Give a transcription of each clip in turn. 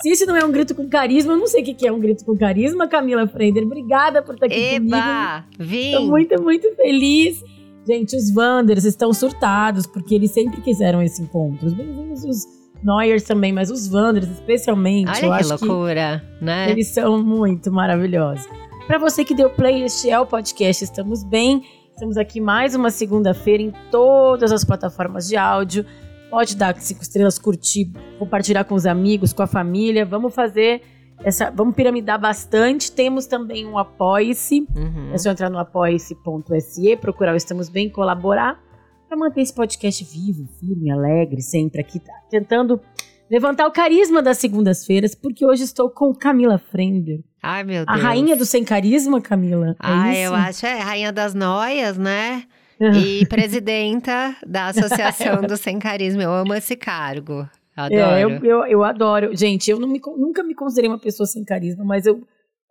Se isso não é um grito com carisma, eu não sei o que é um grito com carisma, Camila Frender. Obrigada por estar aqui Eba, comigo. vim! Tô muito, muito feliz. Gente, os Wanders estão surtados, porque eles sempre quiseram esse encontro. Os bem-vindos os Noyers também, mas os Wanders especialmente. eu Olha que loucura, né? eles são muito maravilhosos. Para você que deu play, este é o podcast Estamos Bem. Estamos aqui mais uma segunda-feira em todas as plataformas de áudio. Pode dar cinco estrelas, curtir, compartilhar com os amigos, com a família. Vamos fazer essa. Vamos piramidar bastante. Temos também um Apoie-se. Uhum. É só entrar no apoia-se.se, procurar o Estamos Bem, colaborar para manter esse podcast vivo, firme, alegre, sempre aqui, tá? tentando levantar o carisma das segundas-feiras, porque hoje estou com Camila Frender, Ai, meu a Deus. rainha do sem carisma, Camila. É Ah, eu acho, é rainha das noias, né? E presidenta da Associação do Sem Carisma. Eu amo esse cargo. Adoro. É, eu, eu, eu adoro. Gente, eu me nunca me considerei uma pessoa sem carisma, mas eu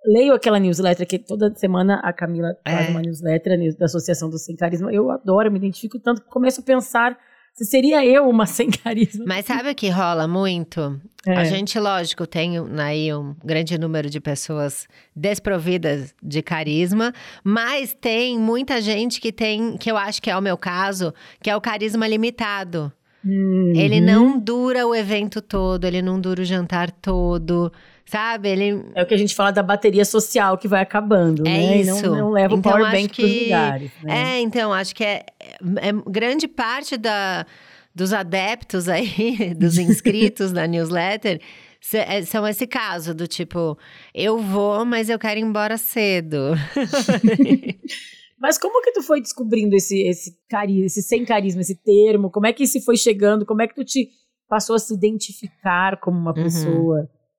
leio aquela newsletter que toda semana a Camila faz É. uma newsletter da Associação do Sem Carisma. Eu adoro, eu me identifico tanto que começo a pensar se seria eu uma sem carisma. Mas sabe o que rola muito? É. A gente, lógico, tem um- aí um grande número de pessoas desprovidas de carisma, mas tem muita gente que tem, que eu acho que é o meu caso, que é o carisma limitado. Uhum. Ele não dura o evento todo, ele não dura o jantar todo, sabe? Ele É o que a gente fala da bateria social que vai acabando, É né? E isso. não, não leva o Então, power acho bank pros que- lugares. Né? É, então, acho que é, é grande parte da, dos adeptos aí, dos inscritos na newsletter, é, são esse caso do tipo, eu vou, mas eu quero ir embora cedo. Mas como que tu foi descobrindo esse, esse carisma, esse sem carisma, esse termo? Como é que isso foi chegando? Como é que tu te passou a se identificar como uma Uhum.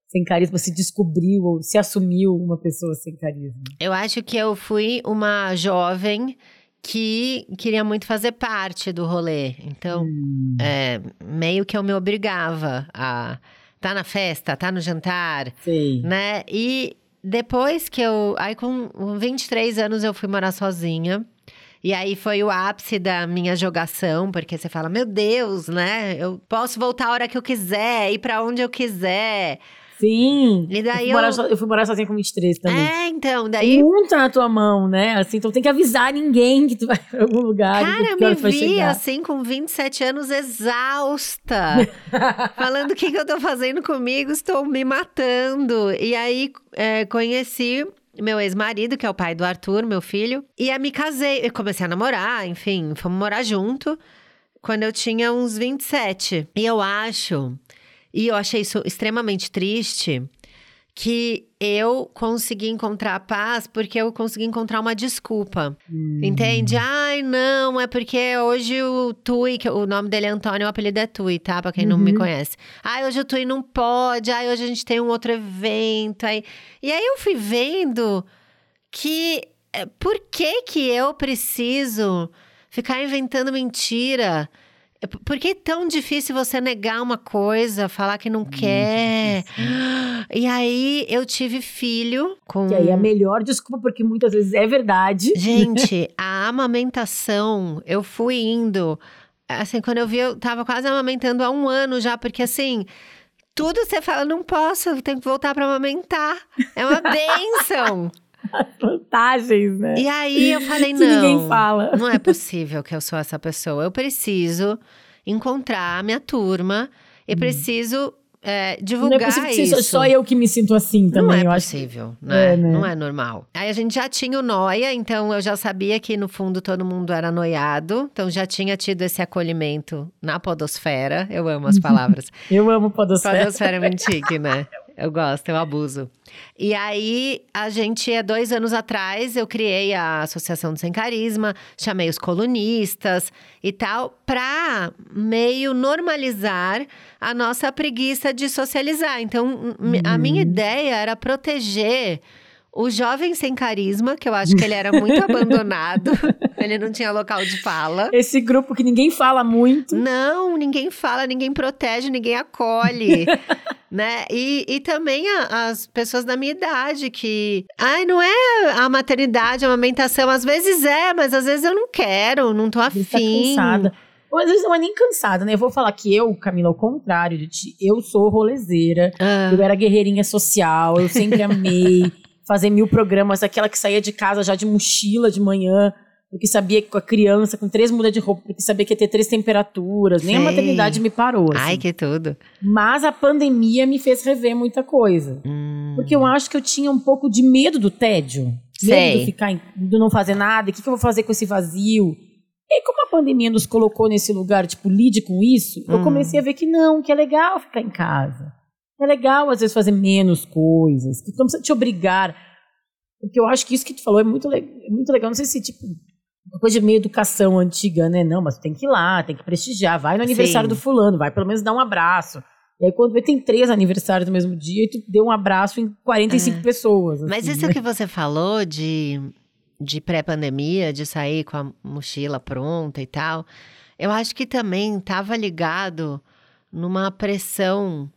Sem carisma? Se descobriu ou se assumiu uma pessoa sem carisma? Eu acho que eu fui uma jovem que queria muito fazer parte do rolê. Então, Hum. é, meio que eu me obrigava a tá na festa, tá no jantar, Sei. né? E depois que eu. Aí, com 23 anos, eu fui morar sozinha. E aí foi o ápice da minha jogação, porque você fala, meu Deus, né? Eu posso voltar a hora que eu quiser, ir pra onde eu quiser. Sim. E daí eu, fui morar eu- so- eu fui morar sozinha com 23 também. É, então, Daí... Muito na tua mão, né? Assim, então tem que avisar ninguém que tu vai pra algum lugar. Cara, eu me vi chegar. assim, com 27 anos, exausta. falando o que, que eu tô fazendo comigo, estou me matando. E aí, é, conheci meu ex-marido, que é o pai do Arthur, meu filho. E aí me casei, eu comecei a namorar, enfim, fomos morar junto. Quando eu tinha uns 27. E eu acho, e eu achei isso extremamente triste, que eu consegui encontrar a paz porque eu consegui encontrar uma desculpa. Hum. Entende? Ai, não, é porque hoje o Tui, que o nome dele é Antônio, o apelido é Tui, tá? Pra quem não me Uhum. conhece. Ai, hoje o Tui não pode, ai, hoje a gente tem um outro evento. E aí eu fui vendo que. é, Por que que eu preciso ficar inventando mentira? É, Por que é tão difícil você negar uma coisa, falar que não quer? E aí eu tive filho com. Que aí é a melhor desculpa, porque muitas vezes é verdade. Gente, a amamentação, eu fui indo. Assim, quando eu vi, eu tava quase amamentando há um ano já, porque assim. Tudo você fala, não posso, eu tenho que voltar pra amamentar. É uma benção. Vantagens, né? e aí eu falei, não. ninguém fala. Não é possível que eu sou essa pessoa. Eu preciso encontrar a minha turma e preciso é, Não divulgar é possível isso. só eu que me sinto assim também. Não é eu acho possível, né? É, né? Não é normal. Aí a gente já tinha o noia, então eu já sabia que no fundo todo mundo era noiado. Então já tinha tido esse acolhimento na podosfera. Eu amo as palavras. Eu amo podosfera. podosfera é muito chique, né? Eu gosto, eu abuso. E aí, a gente, há dois anos atrás, eu criei a Associação do Sem Carisma, chamei os colunistas e tal, pra meio normalizar a nossa preguiça de socializar. Então, a minha ideia era proteger o jovem sem carisma, que eu acho que ele era muito abandonado, ele não tinha local de fala. Esse grupo que ninguém fala muito. Não, ninguém fala, ninguém protege, ninguém acolhe. né? E, e também a, as pessoas da minha idade que. Ai, não é a maternidade, a amamentação. Às vezes é, mas às vezes eu não quero, não tô afim. Tá cansada. Ou às vezes não é nem cansada, né? Eu vou falar que eu, Camila, ao contrário de ti, eu sou rolezeira. Ah. Eu era guerreirinha social, eu sempre amei fazer mil programas, aquela que saía de casa já de mochila de manhã, porque sabia que com a criança, com três mudas de roupa, porque sabia que ia ter três temperaturas, nem a maternidade me parou. Assim. Ai, que tudo. Mas a pandemia me fez rever muita coisa. Hum. Porque eu acho que eu tinha um pouco de medo do tédio. Sei. Medo de ficar, de não fazer nada, o que, que eu vou fazer com esse vazio? E como a pandemia nos colocou nesse lugar, tipo, lide com isso, hum. eu comecei a ver que não, que é legal ficar em casa. É legal, às vezes, fazer menos coisas, que não precisa te obrigar. Porque eu acho que isso que tu falou é muito, é muito legal. Não sei se, tipo, uma coisa de meio educação antiga, né? Não, mas tem que ir lá, tem que prestigiar. Vai no aniversário Sim. do fulano, vai pelo menos dar um abraço. E aí, quando vê, tem três aniversários no mesmo dia e tu deu um abraço em 45 é. pessoas. Assim, mas isso né? que você falou de, de pré-pandemia, de sair com a mochila pronta e tal, eu acho que também estava ligado numa pressão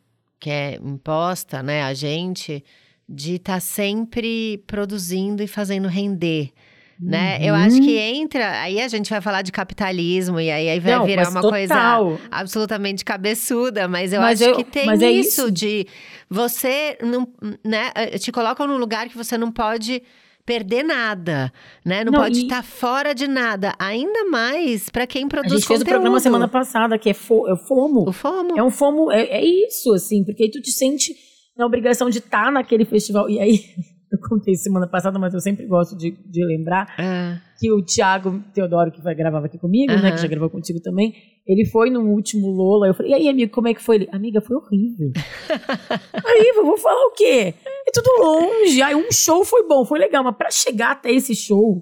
que é imposta, né, a gente, de estar tá sempre produzindo e fazendo render. Né? Uhum. Eu acho que entra. Aí a gente vai falar de capitalismo e aí, aí vai não, virar uma total. coisa absolutamente cabeçuda, mas eu mas acho eu, que tem é isso, isso, de você não, né? Te colocam num lugar que você não pode perder nada, né? Não, não pode estar tá fora de nada. Ainda mais para quem produz A gente conteúdo. fez o programa semana passada, que é, fo é FOMO. O FOMO. É um FOMO, é, é isso, assim, porque aí tu te sente na obrigação de estar tá naquele festival. E aí, eu contei semana passada, mas eu sempre gosto de, de lembrar é. que o Thiago Teodoro, que vai gravar aqui comigo, né, que já gravou contigo também, ele foi no último Lola. Eu falei, e aí, amigo, como é que foi? Ele, amiga, foi horrível. aí, vou falar o quê? É tudo longe. Aí, um show foi bom, foi legal, mas pra chegar até esse show,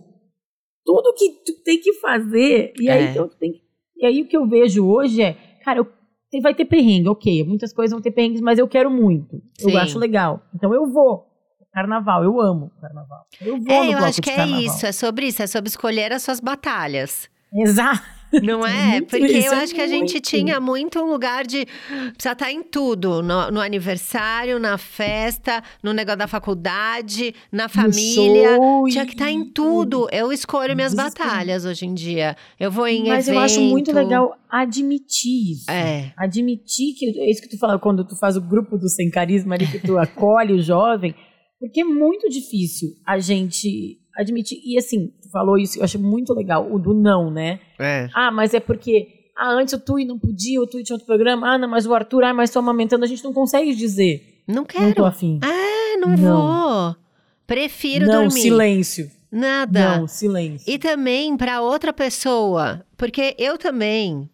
tudo que tu tem que fazer, e aí, é. então, tem, e aí o que eu vejo hoje é, cara, eu vai ter perrengue, ok. Muitas coisas vão ter perrengues, mas eu quero muito. Sim. Eu acho legal. Então eu vou. Carnaval, eu amo carnaval. Eu vou é, no eu acho que é isso, é sobre isso, é sobre escolher as suas batalhas. Exato. Não é? Porque eu é acho que a gente tinha muito um lugar de precisa estar tá em tudo. No, no, aniversário, na festa, no negócio da faculdade, na família. Tinha que estar tá em tudo. Eu escolho minhas batalhas hoje em dia. Eu vou em Mas evento. eu acho muito legal admitir isso. É. Admitir que é isso que tu fala quando tu faz o grupo do Sem Carisma ali, que tu acolhe o jovem. Porque é muito difícil a gente admitir. E assim, tu falou isso, eu acho muito legal, o do não, né? É. Ah, mas é porque. Ah, antes o Tui não podia, o Tui tinha outro programa. Ah, não, mas o Arthur, ah, mas tô amamentando. A gente não consegue dizer. Não quero. Não tô afim. Ah, não, não. vou. Prefiro não, dormir. silêncio. Nada. Não, silêncio. E também para outra pessoa. Porque eu também.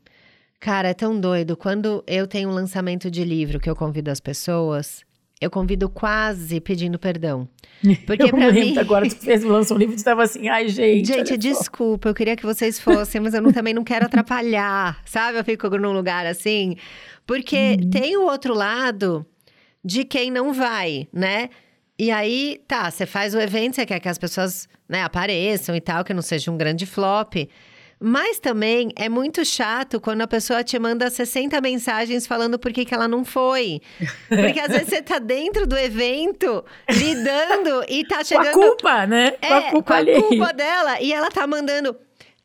Cara, é tão doido. Quando eu tenho um lançamento de livro que eu convido as pessoas, eu convido quase pedindo perdão. Porque pra mim... agora tu fez, lançou um livro e estava assim, ai gente. Gente, desculpa, eu queria que vocês fossem, mas eu não, também não quero atrapalhar, sabe? Eu fico num lugar assim. Porque uhum. tem o outro lado de quem não vai, né? E aí, tá, você faz o evento, você quer que as pessoas né, apareçam e tal, que não seja um grande flop. Mas também é muito chato quando a pessoa te manda 60 mensagens falando por que, que ela não foi. Porque às vezes você tá dentro do evento, lidando e tá chegando. Com a culpa, né? É, com a culpa, com a culpa dela. E ela tá mandando.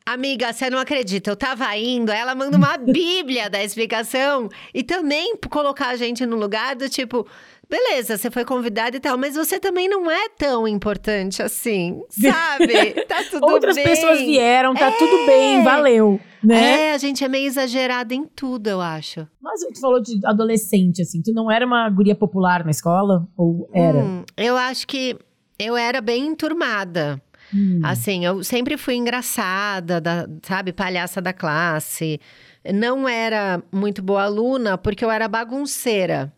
Amiga, você não acredita, eu tava indo, ela manda uma bíblia da explicação e também colocar a gente no lugar do tipo, beleza, você foi convidada e tal, mas você também não é tão importante assim, sabe? Tá tudo Outras bem. pessoas vieram, tá é. tudo bem, valeu, né? É, a gente é meio exagerada em tudo, eu acho. Mas tu falou de adolescente, assim, tu não era uma guria popular na escola? Ou era? Hum, eu acho que eu era bem enturmada. Hum. Assim, eu sempre fui engraçada, da, sabe, palhaça da classe. Não era muito boa aluna porque eu era bagunceira.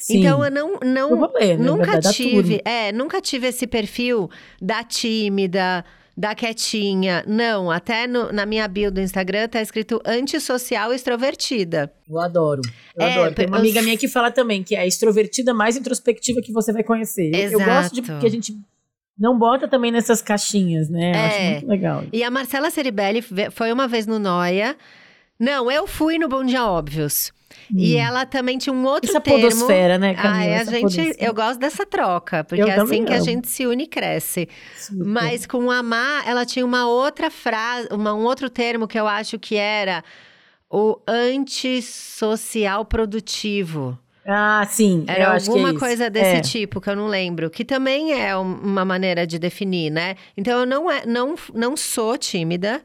Sim. Então eu não, não né? nunca tive, é, nunca tive esse perfil da tímida, da quietinha. Não, até no, na minha bio do Instagram tá escrito antissocial extrovertida. Eu adoro. Eu é, adoro. Tem uma amiga minha que fala também que é a extrovertida mais introspectiva que você vai conhecer. Exato. Eu gosto de que a gente Não bota também nessas caixinhas, né? Eu É. Acho muito legal. E a Marcela Ceribelli foi uma vez no Noia. Não, eu fui no Bom Dia Óbvios. E ela também tinha um outro Essa termo. podosfera, né, Camila? Ai, a Essa gente, podosfera. eu gosto dessa troca, porque Eu é assim que a amo. gente se une e cresce. Super. Mas com a Má, ela tinha uma outra frase, uma, um outro termo que eu acho que era o antissocial produtivo. Ah, sim. Era é alguma coisa desse É. tipo que eu não lembro, que também é um- uma maneira de definir, né? Então eu não, é, não, não sou tímida,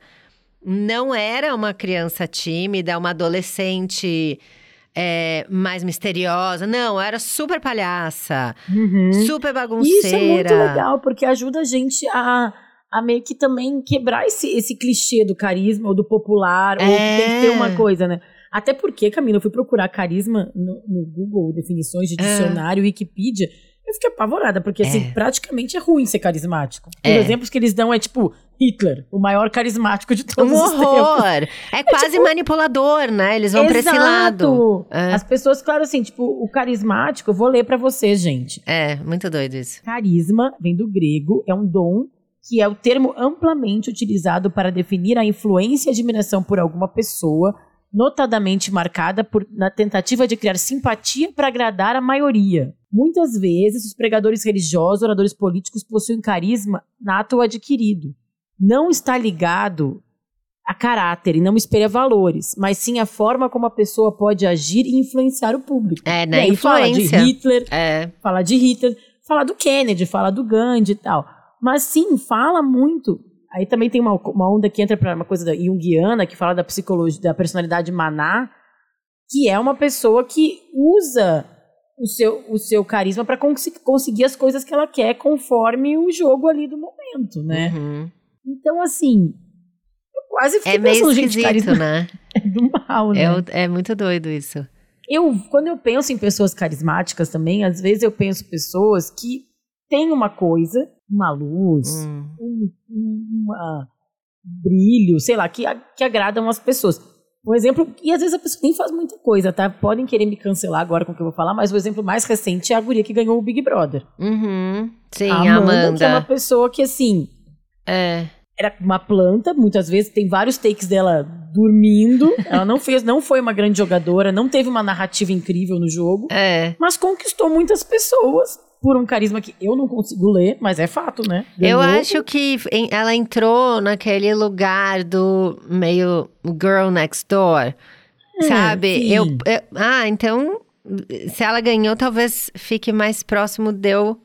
não era uma criança tímida, uma adolescente é, mais misteriosa. Não, era super palhaça, Uhum. super bagunceira. isso é muito legal, porque ajuda a gente a, a meio que também quebrar esse, esse clichê do carisma ou do popular, ou que tem que ter É. uma coisa, né? Até porque, Camila, eu fui procurar carisma no, no Google, definições de É. dicionário, Wikipedia. Eu fiquei apavorada, porque assim, É. praticamente é ruim ser carismático. Os É. exemplos que eles dão é tipo Hitler, o maior carismático de todos Um os tempos. horror! É quase manipulador, né? Eles vão pra esse lado. É. As pessoas, claro, assim, tipo, o carismático, eu vou ler pra você, gente. É, muito doido isso. Carisma vem do grego, é um dom que é o termo amplamente utilizado para definir a influência e admiração por alguma pessoa, notadamente marcada por, na tentativa de criar simpatia para agradar a maioria. Muitas vezes, os pregadores religiosos, oradores políticos possuem carisma nato ou adquirido. Não está ligado a caráter e não espelha valores, mas sim a forma como a pessoa pode agir e influenciar o público. É, E na aí fala de influência. Hitler, É. fala de Hitler, fala do Kennedy, fala do Gandhi e tal. Mas sim, fala muito. Aí também tem uma, uma onda que entra para uma coisa da junguiana, que fala da psicologia, da personalidade maná, que é uma pessoa que usa o seu, o seu carisma para conseguir as coisas que ela quer conforme o jogo ali do momento, né? Uhum. Então, assim, eu quase fiquei É meio pensando, gente, esquisito, carisma né? é do mal, né? É, é muito doido isso. eu, quando eu penso em pessoas carismáticas também, às vezes eu penso pessoas que têm uma coisa, uma luz, Hum. um, um uma brilho, sei lá, que, que agradam as pessoas. Um exemplo, e às vezes a pessoa nem faz muita coisa, tá? Podem querer me cancelar agora com o que eu vou falar, mas o exemplo mais recente é a guria que ganhou o Big Brother. Uhum. Sim, a Amanda, Amanda. que é uma pessoa que, assim, É. era uma planta, muitas vezes tem vários takes dela dormindo. Ela não fez, não foi uma grande jogadora, não teve uma narrativa incrível no jogo. É. mas conquistou muitas pessoas por um carisma que eu não consigo ler, mas é fato, né? Eu Ganhou. acho que ela entrou naquele lugar do meio girl next door, É, sabe? Eu, eu- ah, então se ela ganhou, talvez fique mais próximo de eu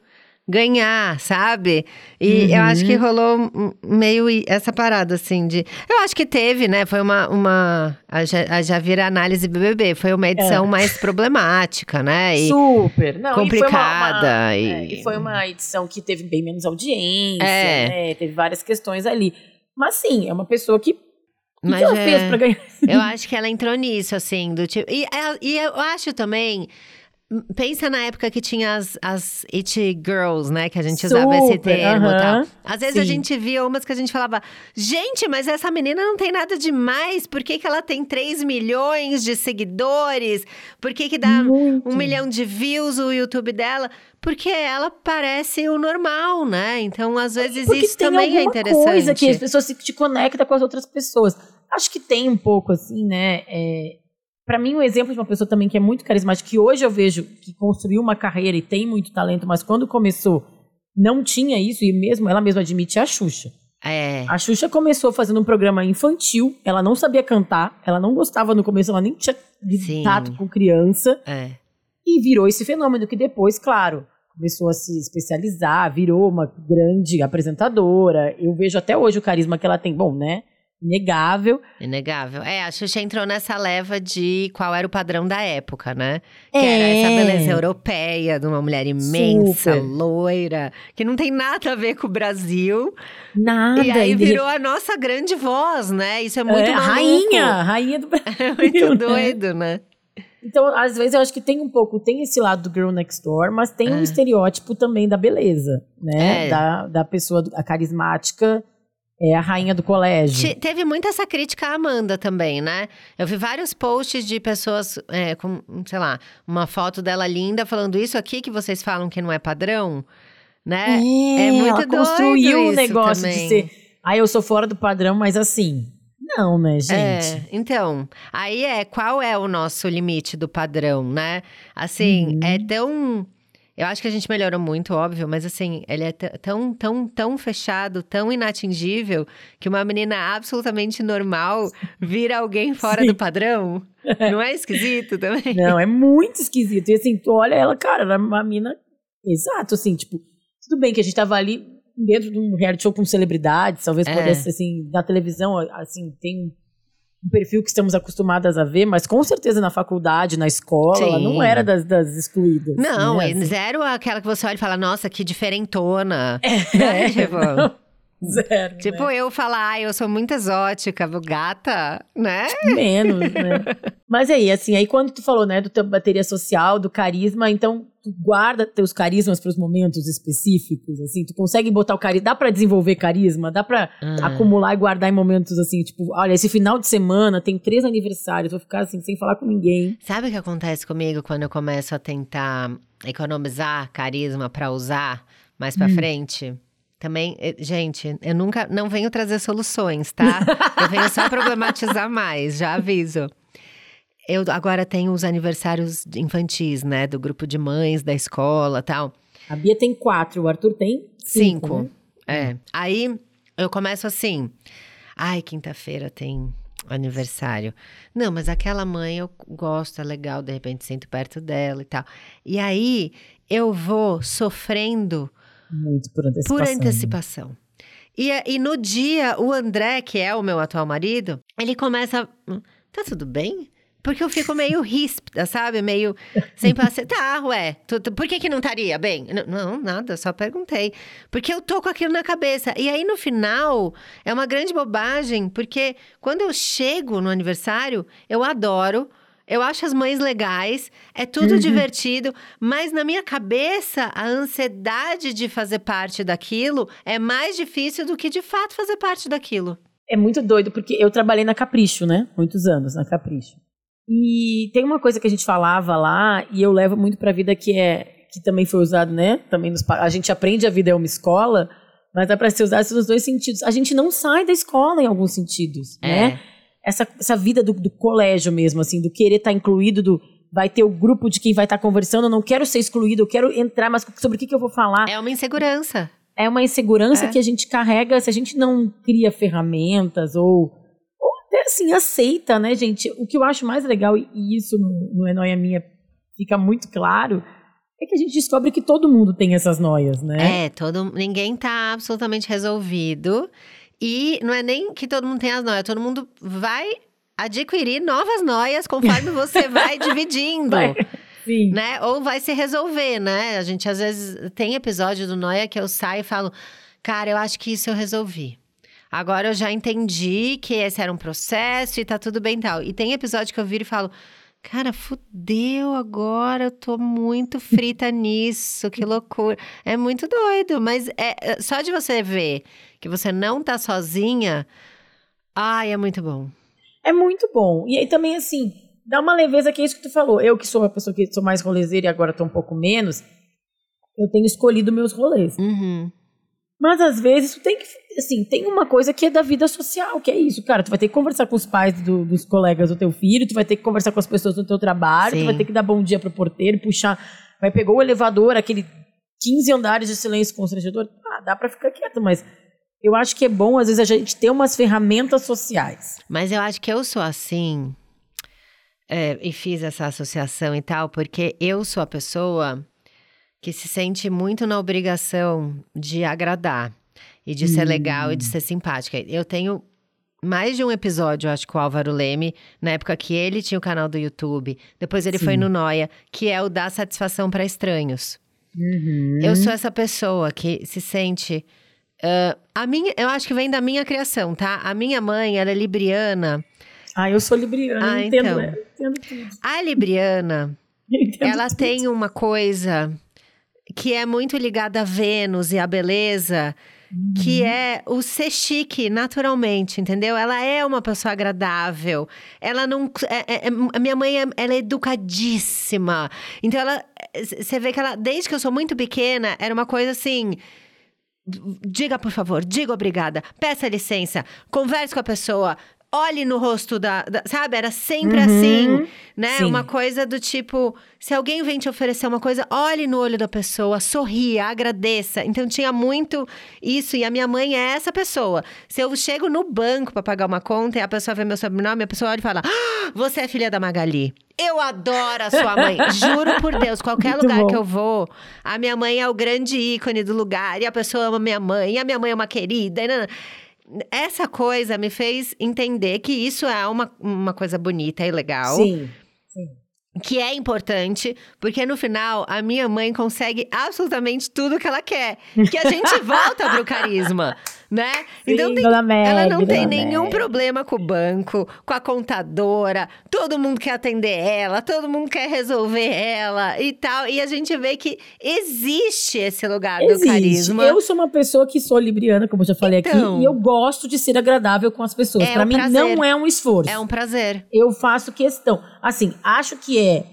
ganhar, sabe? E eu acho Uhum. que rolou um- meio essa parada, assim, de... Eu acho que teve, né? Foi uma... uma a, Ja- a Javira Análise BBB. Foi uma edição mais problemática, né? E, Super. Não, e foi uma- complicada. uma- e- é, e foi uma edição que teve bem menos audiência, É. né? Teve várias questões ali. Mas sim, é uma pessoa que. O que Mas ela é- fez pra ganhar? Eu acho que ela entrou nisso, assim, do tipo. E, ela- e eu acho também. Pensa na época que tinha as, as It Girls, né? Que a gente usava esse termo e tal. Às vezes a sim. gente via umas que a gente falava: gente, mas essa menina não tem nada demais. Por que, que ela tem 3 milhões de seguidores? Por que, que dá Muito. um milhão de views o YouTube dela? Porque ela parece o normal, né? Então, às vezes, Porque isso também é interessante. coisa que as pessoas se te conectam com as outras pessoas. Acho que tem um pouco assim, né? É, para mim, um exemplo de uma pessoa também que é muito carismática, que hoje eu vejo que construiu uma carreira e tem muito talento, mas quando começou não tinha isso, e mesmo ela mesma admite, é a Xuxa. É. A Xuxa começou fazendo um programa infantil, ela não sabia cantar, ela não gostava no começo, ela nem tinha Sim. tato com criança, É. e virou esse fenômeno que depois, claro, começou a se especializar, virou uma grande apresentadora. Eu vejo até hoje o carisma que ela tem, bom, né? Inegável. Inegável. É, a Xuxa entrou nessa leva de qual era o padrão da época, né? Que É. era essa beleza europeia, de uma mulher imensa, Super. loira, que não tem nada a ver com o Brasil. Nada. e aí virou a nossa grande voz, né? Isso é muito é, maluco. rainha, rainha do Brasil. É muito né? doido, né? Então, às vezes, eu acho que tem um pouco, tem esse lado do Girl Next Door, mas tem um É. estereótipo também da beleza, né? É. Da, da pessoa, a carismática, é a rainha do colégio. Te- Teve muita essa crítica à Amanda também, né? Eu vi vários posts de pessoas é, com, sei lá, uma foto dela linda falando isso aqui que vocês falam que não é padrão. né? É, É muito ela doido construiu o isso negócio também. de ser. Ah, eu sou fora do padrão, mas assim. Não, né, gente? É, então, aí é qual é o nosso limite do padrão, né? Assim, Uhum. é tão. Eu acho que a gente melhorou muito, óbvio, mas assim, ele é tão, tão, tão fechado, tão inatingível, que uma menina absolutamente normal vira alguém fora Sim. do padrão. Não é esquisito também? Não, é muito esquisito. E assim, tu olha ela, cara, ela é uma mina. Exato, assim, tipo, tudo bem que a gente tava ali dentro de um reality show com celebridades, talvez É. pudesse, assim, na televisão, assim, tem um perfil que estamos acostumadas a ver, mas com certeza na faculdade, na escola, ela Sim. não era das, das excluídas. Não, né? assim. zero aquela que você olha e fala, nossa, que diferentona. É, Né? Tipo, Zero. tipo né? eu falar, ah, eu sou muito exótica, gata, né? Menos, né? Mas aí, assim, aí quando tu falou, né, do teu bateria social, do carisma, então tu guarda teus carismas para os momentos específicos, assim, tu consegue botar o carisma, dá pra desenvolver carisma, dá pra Ah. acumular e guardar em momentos assim, tipo, olha, esse final de semana tem três aniversários, vou ficar assim, sem falar com ninguém. Sabe o que acontece comigo quando eu começo a tentar economizar carisma pra usar mais pra frente? Também, eh, gente, eu nunca não venho trazer soluções, tá? Eu venho só problematizar mais, já aviso. Eu agora tenho os aniversários infantis, né, do grupo de mães da escola, tal. A Bia tem quatro, o Arthur tem cinco. Cinco. né? É. Aí eu começo assim. Ai, quinta-feira tem aniversário. Não, mas aquela mãe eu gosto, é legal, de repente sinto perto dela e tal. E aí eu vou sofrendo Muito por antecipação. por antecipação. E, e no dia, o André, que é o meu atual marido, ele começa. Tá tudo bem? Porque eu fico meio ríspida, sabe? Meio sem paciência. Tá, ué, tu- tu- por que, que não estaria bem? N- Não, nada, só perguntei. Porque eu tô com aquilo na cabeça. E aí, no final, é uma grande bobagem, porque quando eu chego no aniversário, eu adoro. Eu acho as mães legais, é tudo divertido, mas na minha cabeça, a ansiedade de fazer parte daquilo é mais difícil do que de fato fazer parte daquilo. É muito doido, porque eu trabalhei na Capricho, né? Muitos anos na Capricho. E tem uma coisa que a gente falava lá, e eu levo muito pra vida que é que também foi usado, né? Também nos, a gente aprende a vida é uma escola, mas dá pra ser usado nos dois sentidos. A gente não sai da escola em alguns sentidos, né? Essa, essa vida do, do colégio mesmo, assim, do querer estar incluído, do vai ter o grupo de quem vai estar conversando, eu não quero ser excluído, eu quero entrar, mas sobre o que, que eu vou falar? É uma insegurança. é uma insegurança É. que a gente carrega se a gente não cria ferramentas ou até assim aceita, né, gente? O que eu acho mais legal, e isso no, É Noia Minha fica muito claro, é que a gente descobre que todo mundo tem essas noias, né? É, todo, ninguém tá absolutamente resolvido. E não é nem que todo mundo tem as noias, todo mundo vai adquirir novas noias conforme você vai dividindo. Vai. Sim. né? Ou vai se resolver, né? A gente às vezes tem episódio do Noia que eu saio e falo, cara, eu acho que isso eu resolvi. Agora eu já entendi que esse era um processo e tá tudo bem e tal. E tem episódio que eu viro e falo, cara, fudeu agora, eu tô muito frita nisso, que loucura. É muito doido, mas é é- só de você ver que você não tá sozinha, ai, é muito bom. É muito bom. E aí também, assim, dá uma leveza que é isso que tu falou. Eu que sou uma pessoa que sou mais rolezeira e agora tô um pouco menos, eu tenho escolhido meus rolês. Uhum. Mas às vezes tu tem que. Assim, tem uma coisa que é da vida social, que é isso, cara. Tu vai ter que conversar com os pais do- dos colegas do teu filho, tu vai ter que conversar com as pessoas do teu trabalho, Sim. tu vai ter que dar bom dia pro porteiro, puxar. Vai pegar o elevador, aquele 15 andares de silêncio constrangedor. Ah, dá pra ficar quieto, mas eu acho que é bom, às vezes, a gente ter umas ferramentas sociais. Mas eu acho que eu sou assim, é, e fiz essa associação e tal, porque eu sou a pessoa que se sente muito na obrigação de agradar e de ser legal e de ser simpática. Eu tenho mais de um episódio, acho, com o Álvaro Leme, na época que ele tinha o canal do YouTube. Depois ele foi Sim. no Noia, que é o dar satisfação para estranhos. Eu sou essa pessoa que se sente. ah, a minha, eu acho que vem da minha criação, tá? A minha mãe, ela é libriana. Ah, eu sou libriana, Ah, entendo, então. entendo tudo. A libriana, ela tudo. tem uma coisa que é muito ligada a Vênus e à beleza, que é o ser chique naturalmente, entendeu? Ela é uma pessoa agradável. Ela não. é- é- é- a minha mãe é- ela é educadíssima. Então ela, você vê que ela, desde que eu sou muito pequena, era uma coisa assim. Diga por favor, diga obrigada, peça licença, converse com a pessoa, olhe no rosto da, da, sabe? Era sempre Uhum, assim, né? sim. Uma coisa do tipo, se alguém vem te oferecer uma coisa, olhe no olho da pessoa, sorria, agradeça. Então tinha muito isso e a minha mãe é essa pessoa. Se eu chego no banco para pagar uma conta e a pessoa vê meu sobrenome, a pessoa olha e fala: ah, "Você é filha da Magali". Eu adoro a sua mãe. Juro por Deus, qualquer Muito lugar bom. que eu vou, a minha mãe é o grande ícone do lugar e a pessoa ama minha mãe, e a minha mãe é uma querida. E nanana. Essa coisa me fez entender que isso é uma, uma coisa bonita e legal. Sim. Que é importante, porque no final a minha mãe consegue absolutamente tudo que ela quer. Que a gente volta pro carisma, né? Então Sim, tem- dona Meg, ela não tem nenhum problema com o banco, com a contadora, todo mundo quer atender ela, todo mundo quer resolver ela e tal. E a gente vê que existe esse lugar do Existe. carisma. Eu sou uma pessoa que sou libriana, como eu já falei Então. aqui, e eu gosto de ser agradável com as pessoas. É Pra um mim prazer. não é um esforço. É um prazer. Eu faço questão. Assim, acho que é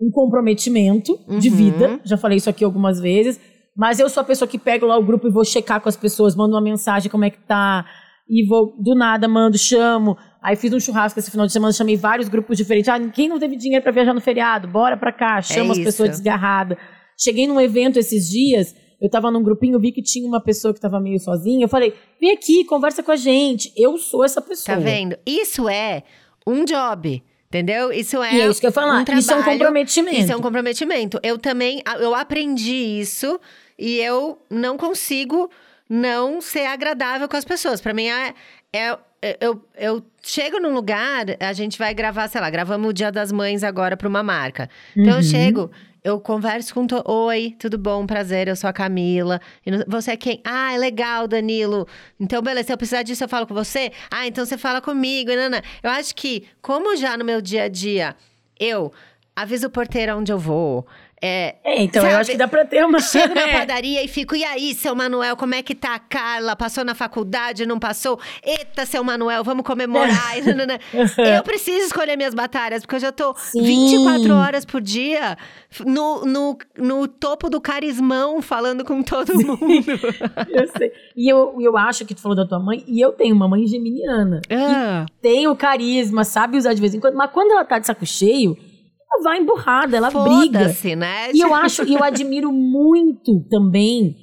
um comprometimento de Uhum. vida. Já falei isso aqui algumas vezes. Mas eu sou a pessoa que pego lá o grupo e vou checar com as pessoas, mando uma mensagem como é que tá. E vou, do nada, mando, chamo. Aí fiz um churrasco esse final de semana, chamei vários grupos diferentes. Ah, quem não teve dinheiro pra viajar no feriado? Bora pra cá, chama as isso. pessoas desgarradas. Cheguei num evento esses dias, eu tava num grupinho, vi que tinha uma pessoa que tava meio sozinha. Eu falei, vem aqui, conversa com a gente. Eu sou essa pessoa. Tá vendo? Isso é um job. Entendeu? Isso é. E é isso que eu falar. um isso é um trabalho, comprometimento. Isso é um comprometimento. Eu também, eu aprendi isso e eu não consigo não ser agradável com as pessoas. Pra mim, é, é- eu, eu chego num lugar, a gente vai gravar, sei lá, gravamos o Dia das Mães agora pra uma marca. Então Uhum. eu chego, eu converso com. To... Oi, tudo bom? Prazer, eu sou a Camila. E Você é quem? Ah, é legal, Danilo. Então, beleza, se eu precisar disso, eu falo com você? Ah, então você fala comigo. nanã. Eu acho que, como já no meu dia a dia, eu aviso o porteiro onde eu vou. É, É, então eu Sabe, acho que dá pra ter uma. Chego na É. padaria e fico, e aí, seu Manuel, como é que tá a Carla? Passou na faculdade, não passou? Eita, seu Manuel, vamos comemorar. Nananã. eu preciso escolher minhas batalhas, porque eu já tô Sim. 24 horas por dia no, no, no topo do carismão, falando com todo mundo. Eu sei. E eu, eu acho que tu falou da tua mãe, e eu tenho uma mãe geminiana. Ah, Tem o carisma, sabe usar de vez em quando, mas quando ela tá de saco cheio, ela vai emburrada, ela briga. Né? E eu acho, e eu admiro muito também.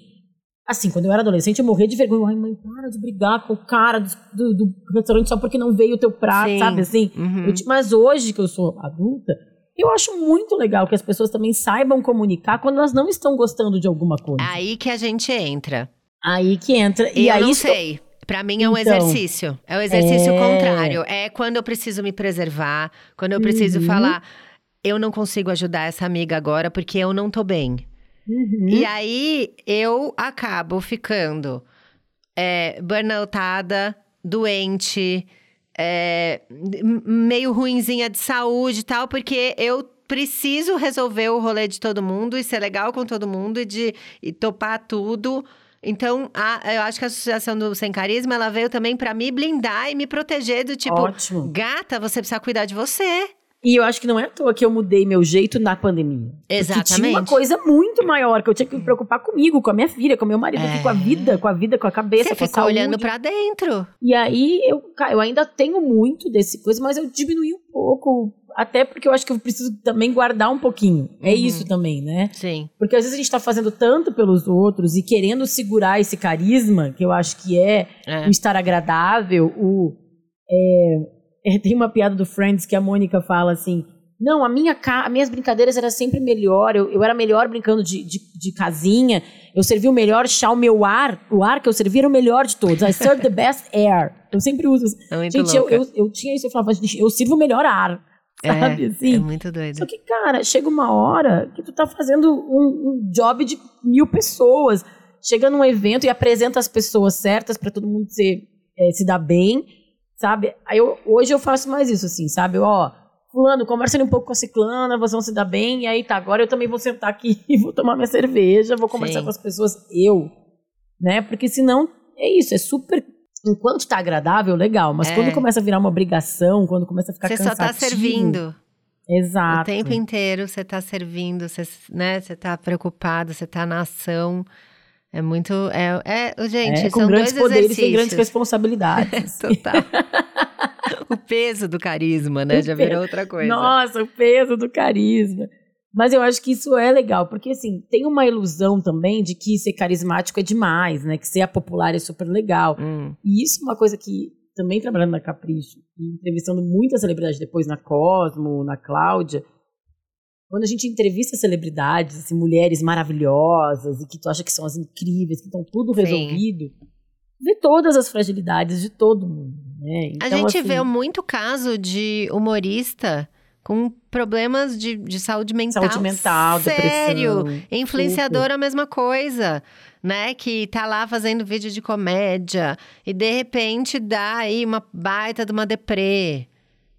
Assim, quando eu era adolescente, eu morria de vergonha. Ai, mãe, para de brigar com o cara do, do- do restaurante só porque não veio o teu prato, Sim. sabe assim? Uhum. Eu mas hoje que eu sou adulta, eu acho muito legal que as pessoas também saibam comunicar quando elas não estão gostando de alguma coisa. Aí que a gente entra. Aí que entra. E eu aí não sei. Pra mim é um Então, exercício. É o exercício é. contrário. É quando eu preciso me preservar, quando eu preciso Uhum. falar, eu não consigo ajudar essa amiga agora porque eu não tô bem. Uhum. E aí eu acabo ficando é, burnoutada, doente, é, meio ruinzinha de saúde e tal, porque eu preciso resolver o rolê de todo mundo e ser legal com todo mundo e, de, e topar tudo. Então, a- eu acho que a Associação do Sem Carisma, ela veio também pra me blindar e me proteger do tipo, Ótimo. gata, você precisa cuidar de você. E eu acho que não é à toa que eu mudei meu jeito na pandemia. Porque tinha uma Exatamente. coisa muito maior, que eu tinha que me preocupar comigo, com a minha filha, com o meu marido, É. com a vida, com a vida, com a cabeça, Você com a saúde. olhando pra dentro. E aí, eu, eu ainda tenho muito desse coisa, mas eu diminui um pouco. Até porque eu acho que eu preciso também guardar um pouquinho. É Uhum. isso também, né? Sim. Porque às vezes a gente tá fazendo tanto pelos outros e querendo segurar esse carisma, que eu acho que é É. o estar agradável, o. é, tem uma piada do Friends que a Mônica fala assim. Não, a minha ca... as minhas brincadeiras eram sempre melhor. Eu, eu era melhor brincando de, de, de casinha. Eu servia o melhor chá, o meu ar. O ar que eu servia era o melhor de todos. I serve the best air. Eu sempre uso isso. É Gente, eu, eu, eu tinha isso. Eu falava, gente, eu sirvo o melhor ar. Sabe É, assim? é muito doido. Só que, cara, chega uma hora que tu tá fazendo um, um job de mil pessoas. Chega num evento e apresenta as pessoas certas pra todo mundo se, eh, se dar bem, sabe? Aí eu, hoje eu faço mais isso, assim, sabe? Eu, Ó, fulano, conversa um pouco com a ciclana, vocês vão se dar bem, e aí tá, agora eu também vou sentar aqui e vou tomar minha cerveja, vou conversar Sim. com as pessoas, eu, né? Porque senão, é isso, é super... Enquanto tá agradável, legal, mas É. quando começa a virar uma obrigação, quando começa a ficar Você só tá cansativo, servindo. Exato. O tempo inteiro você tá servindo, você, né? Você tá preocupado, você tá na ação. É muito. É, é gente, É, com são grandes dois poderes exercícios. e grandes responsabilidades. Total. o peso do carisma, né? O Já virou outra coisa. Nossa, o peso do carisma. Mas eu acho que isso é legal, porque assim, tem uma ilusão também de que ser carismático é demais, né? Que ser popular é super legal. Hum, E isso é uma coisa que, também trabalhando na Capricho, e entrevistando muitas celebridades depois na Cosmo, na Cláudia, quando a gente entrevista celebridades, assim, mulheres maravilhosas, e que tu acha que são as incríveis, que estão tudo Sim. resolvido, vê todas as fragilidades de todo mundo, né? A Então, gente assim, vê muito caso de humorista com problemas de, de saúde mental. saúde mental, Sério. depressão. Influenciador é a mesma coisa, né? Que tá lá fazendo vídeo de comédia e de repente dá aí uma baita de uma deprê.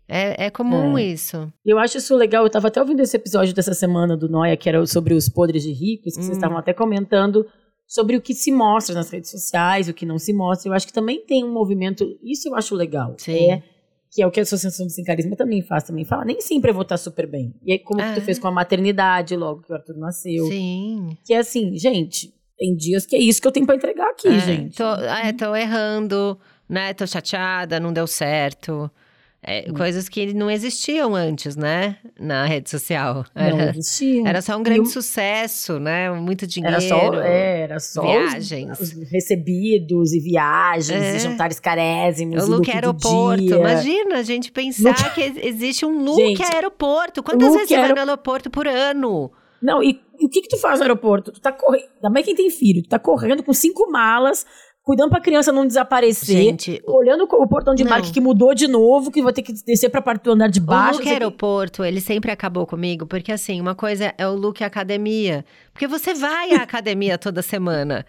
É, é comum É. isso. Eu acho isso legal. Eu tava até ouvindo esse episódio dessa semana do Noia, que era sobre os podres de ricos, que Hum. vocês estavam até comentando sobre o que se mostra nas redes sociais, o que não se mostra. Eu acho que também tem um movimento, isso eu acho legal. Sim. É, que é o que a Associação do Sem Carisma também faz, também fala. Nem sempre eu vou estar super bem. E aí, como É. tu fez com a maternidade, logo que o Arthur nasceu. Sim. Que é assim, gente, tem dias que é isso que eu tenho pra entregar aqui, É, gente. Tô, é, tô errando, né? Tô chateada, não deu certo. É, Hum. Coisas que não existiam antes, né? Na rede social. Não Era, existia. era só um grande sucesso, né? Muito dinheiro. Era só, é, era só os- viagens. Os, recebidos e viagens É. e jantares carésimos. O look aeroporto. dia. Imagina a gente pensar que existe um look Gente, aeroporto. Quantas look vezes você vai no aeroporto por ano? Não, e, e o que que tu faz no aeroporto? Tu tá correndo, também quem tem filho, tu tá correndo com cinco malas, cuidando pra criança não desaparecer, Gente, olhando o portão de Não. embarque que mudou de novo, que vai ter que descer pra parte do andar de baixo. look o quê. aeroporto, ele sempre acabou comigo, porque assim, uma coisa é o look academia. Porque você vai à academia toda semana.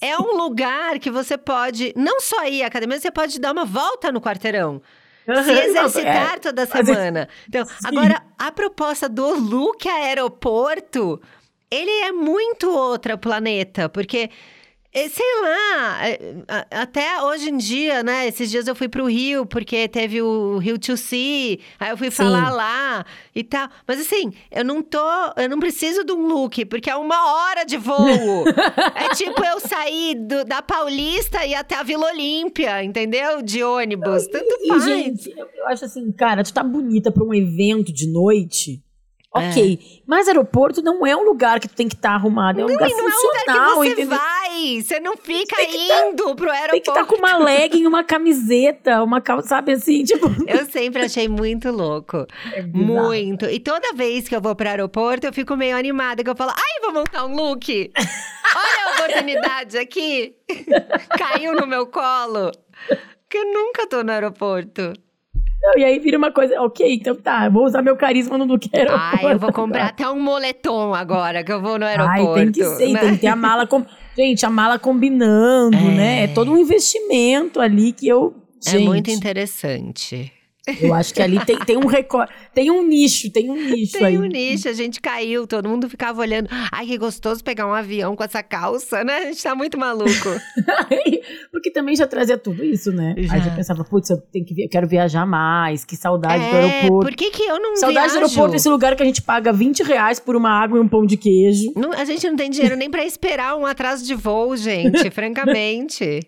É um lugar que você pode não só ir à academia, você pode dar uma volta no quarteirão. Se exercitar é. toda semana. Então, agora, a proposta do look aeroporto, ele é muito outra planeta, porque. Eh, Sei lá, a- até hoje em dia, né? Esses dias eu fui pro Rio, porque teve o Rio to See, aí eu fui Sim. falar lá e tal. Mas assim, eu não tô, eu não preciso de um look, porque é uma hora de voo. é tipo eu sair do- da Paulista e ir até a Vila Olímpia, entendeu? De ônibus, tanto E, faz. gente, eu, eu acho assim, cara, tu tá bonita pra um evento de noite. É. Ok, mas aeroporto não é um lugar que tu tem que estar arrumado, é um lugar E não é um funcional, lugar que você entendeu? vai, você não fica que tá- indo pro Tem que aeroporto. estar com uma legging, uma camiseta, uma calça, sabe assim, tipo. Eu sempre achei muito louco. É. Muito. E toda vez que eu vou pro aeroporto, eu fico meio animada, que eu falo, ai, vou montar um look. Olha a oportunidade aqui. Caiu no meu colo. Porque eu nunca tô no aeroporto. E aí vira uma coisa, ok, então tá, vou usar meu carisma no Duque Aeroporto. Ai, eu vou comprar até um moletom agora, que eu vou no aeroporto. Ai, tem que ser, né? tem que ter a mala. Com... Gente, a mala combinando, É. né? É todo um investimento ali que eu. É Gente, muito interessante. Eu acho que ali tem, tem um recorde, tem um nicho, tem um nicho Tem aí. um nicho, a gente caiu, todo mundo ficava olhando. Ai, que gostoso pegar um avião com essa calça, né? A gente tá muito maluco. Porque também já trazia tudo isso, né? Já. Aí já pensava, putz, eu tenho que vi- quero viajar mais, que saudade do é, aeroporto. por que que eu não Saudade viajo? do aeroporto, esse lugar que a gente paga 20 reais por uma água e um pão de queijo. Não, a gente não tem dinheiro nem pra esperar um atraso de voo, gente, francamente.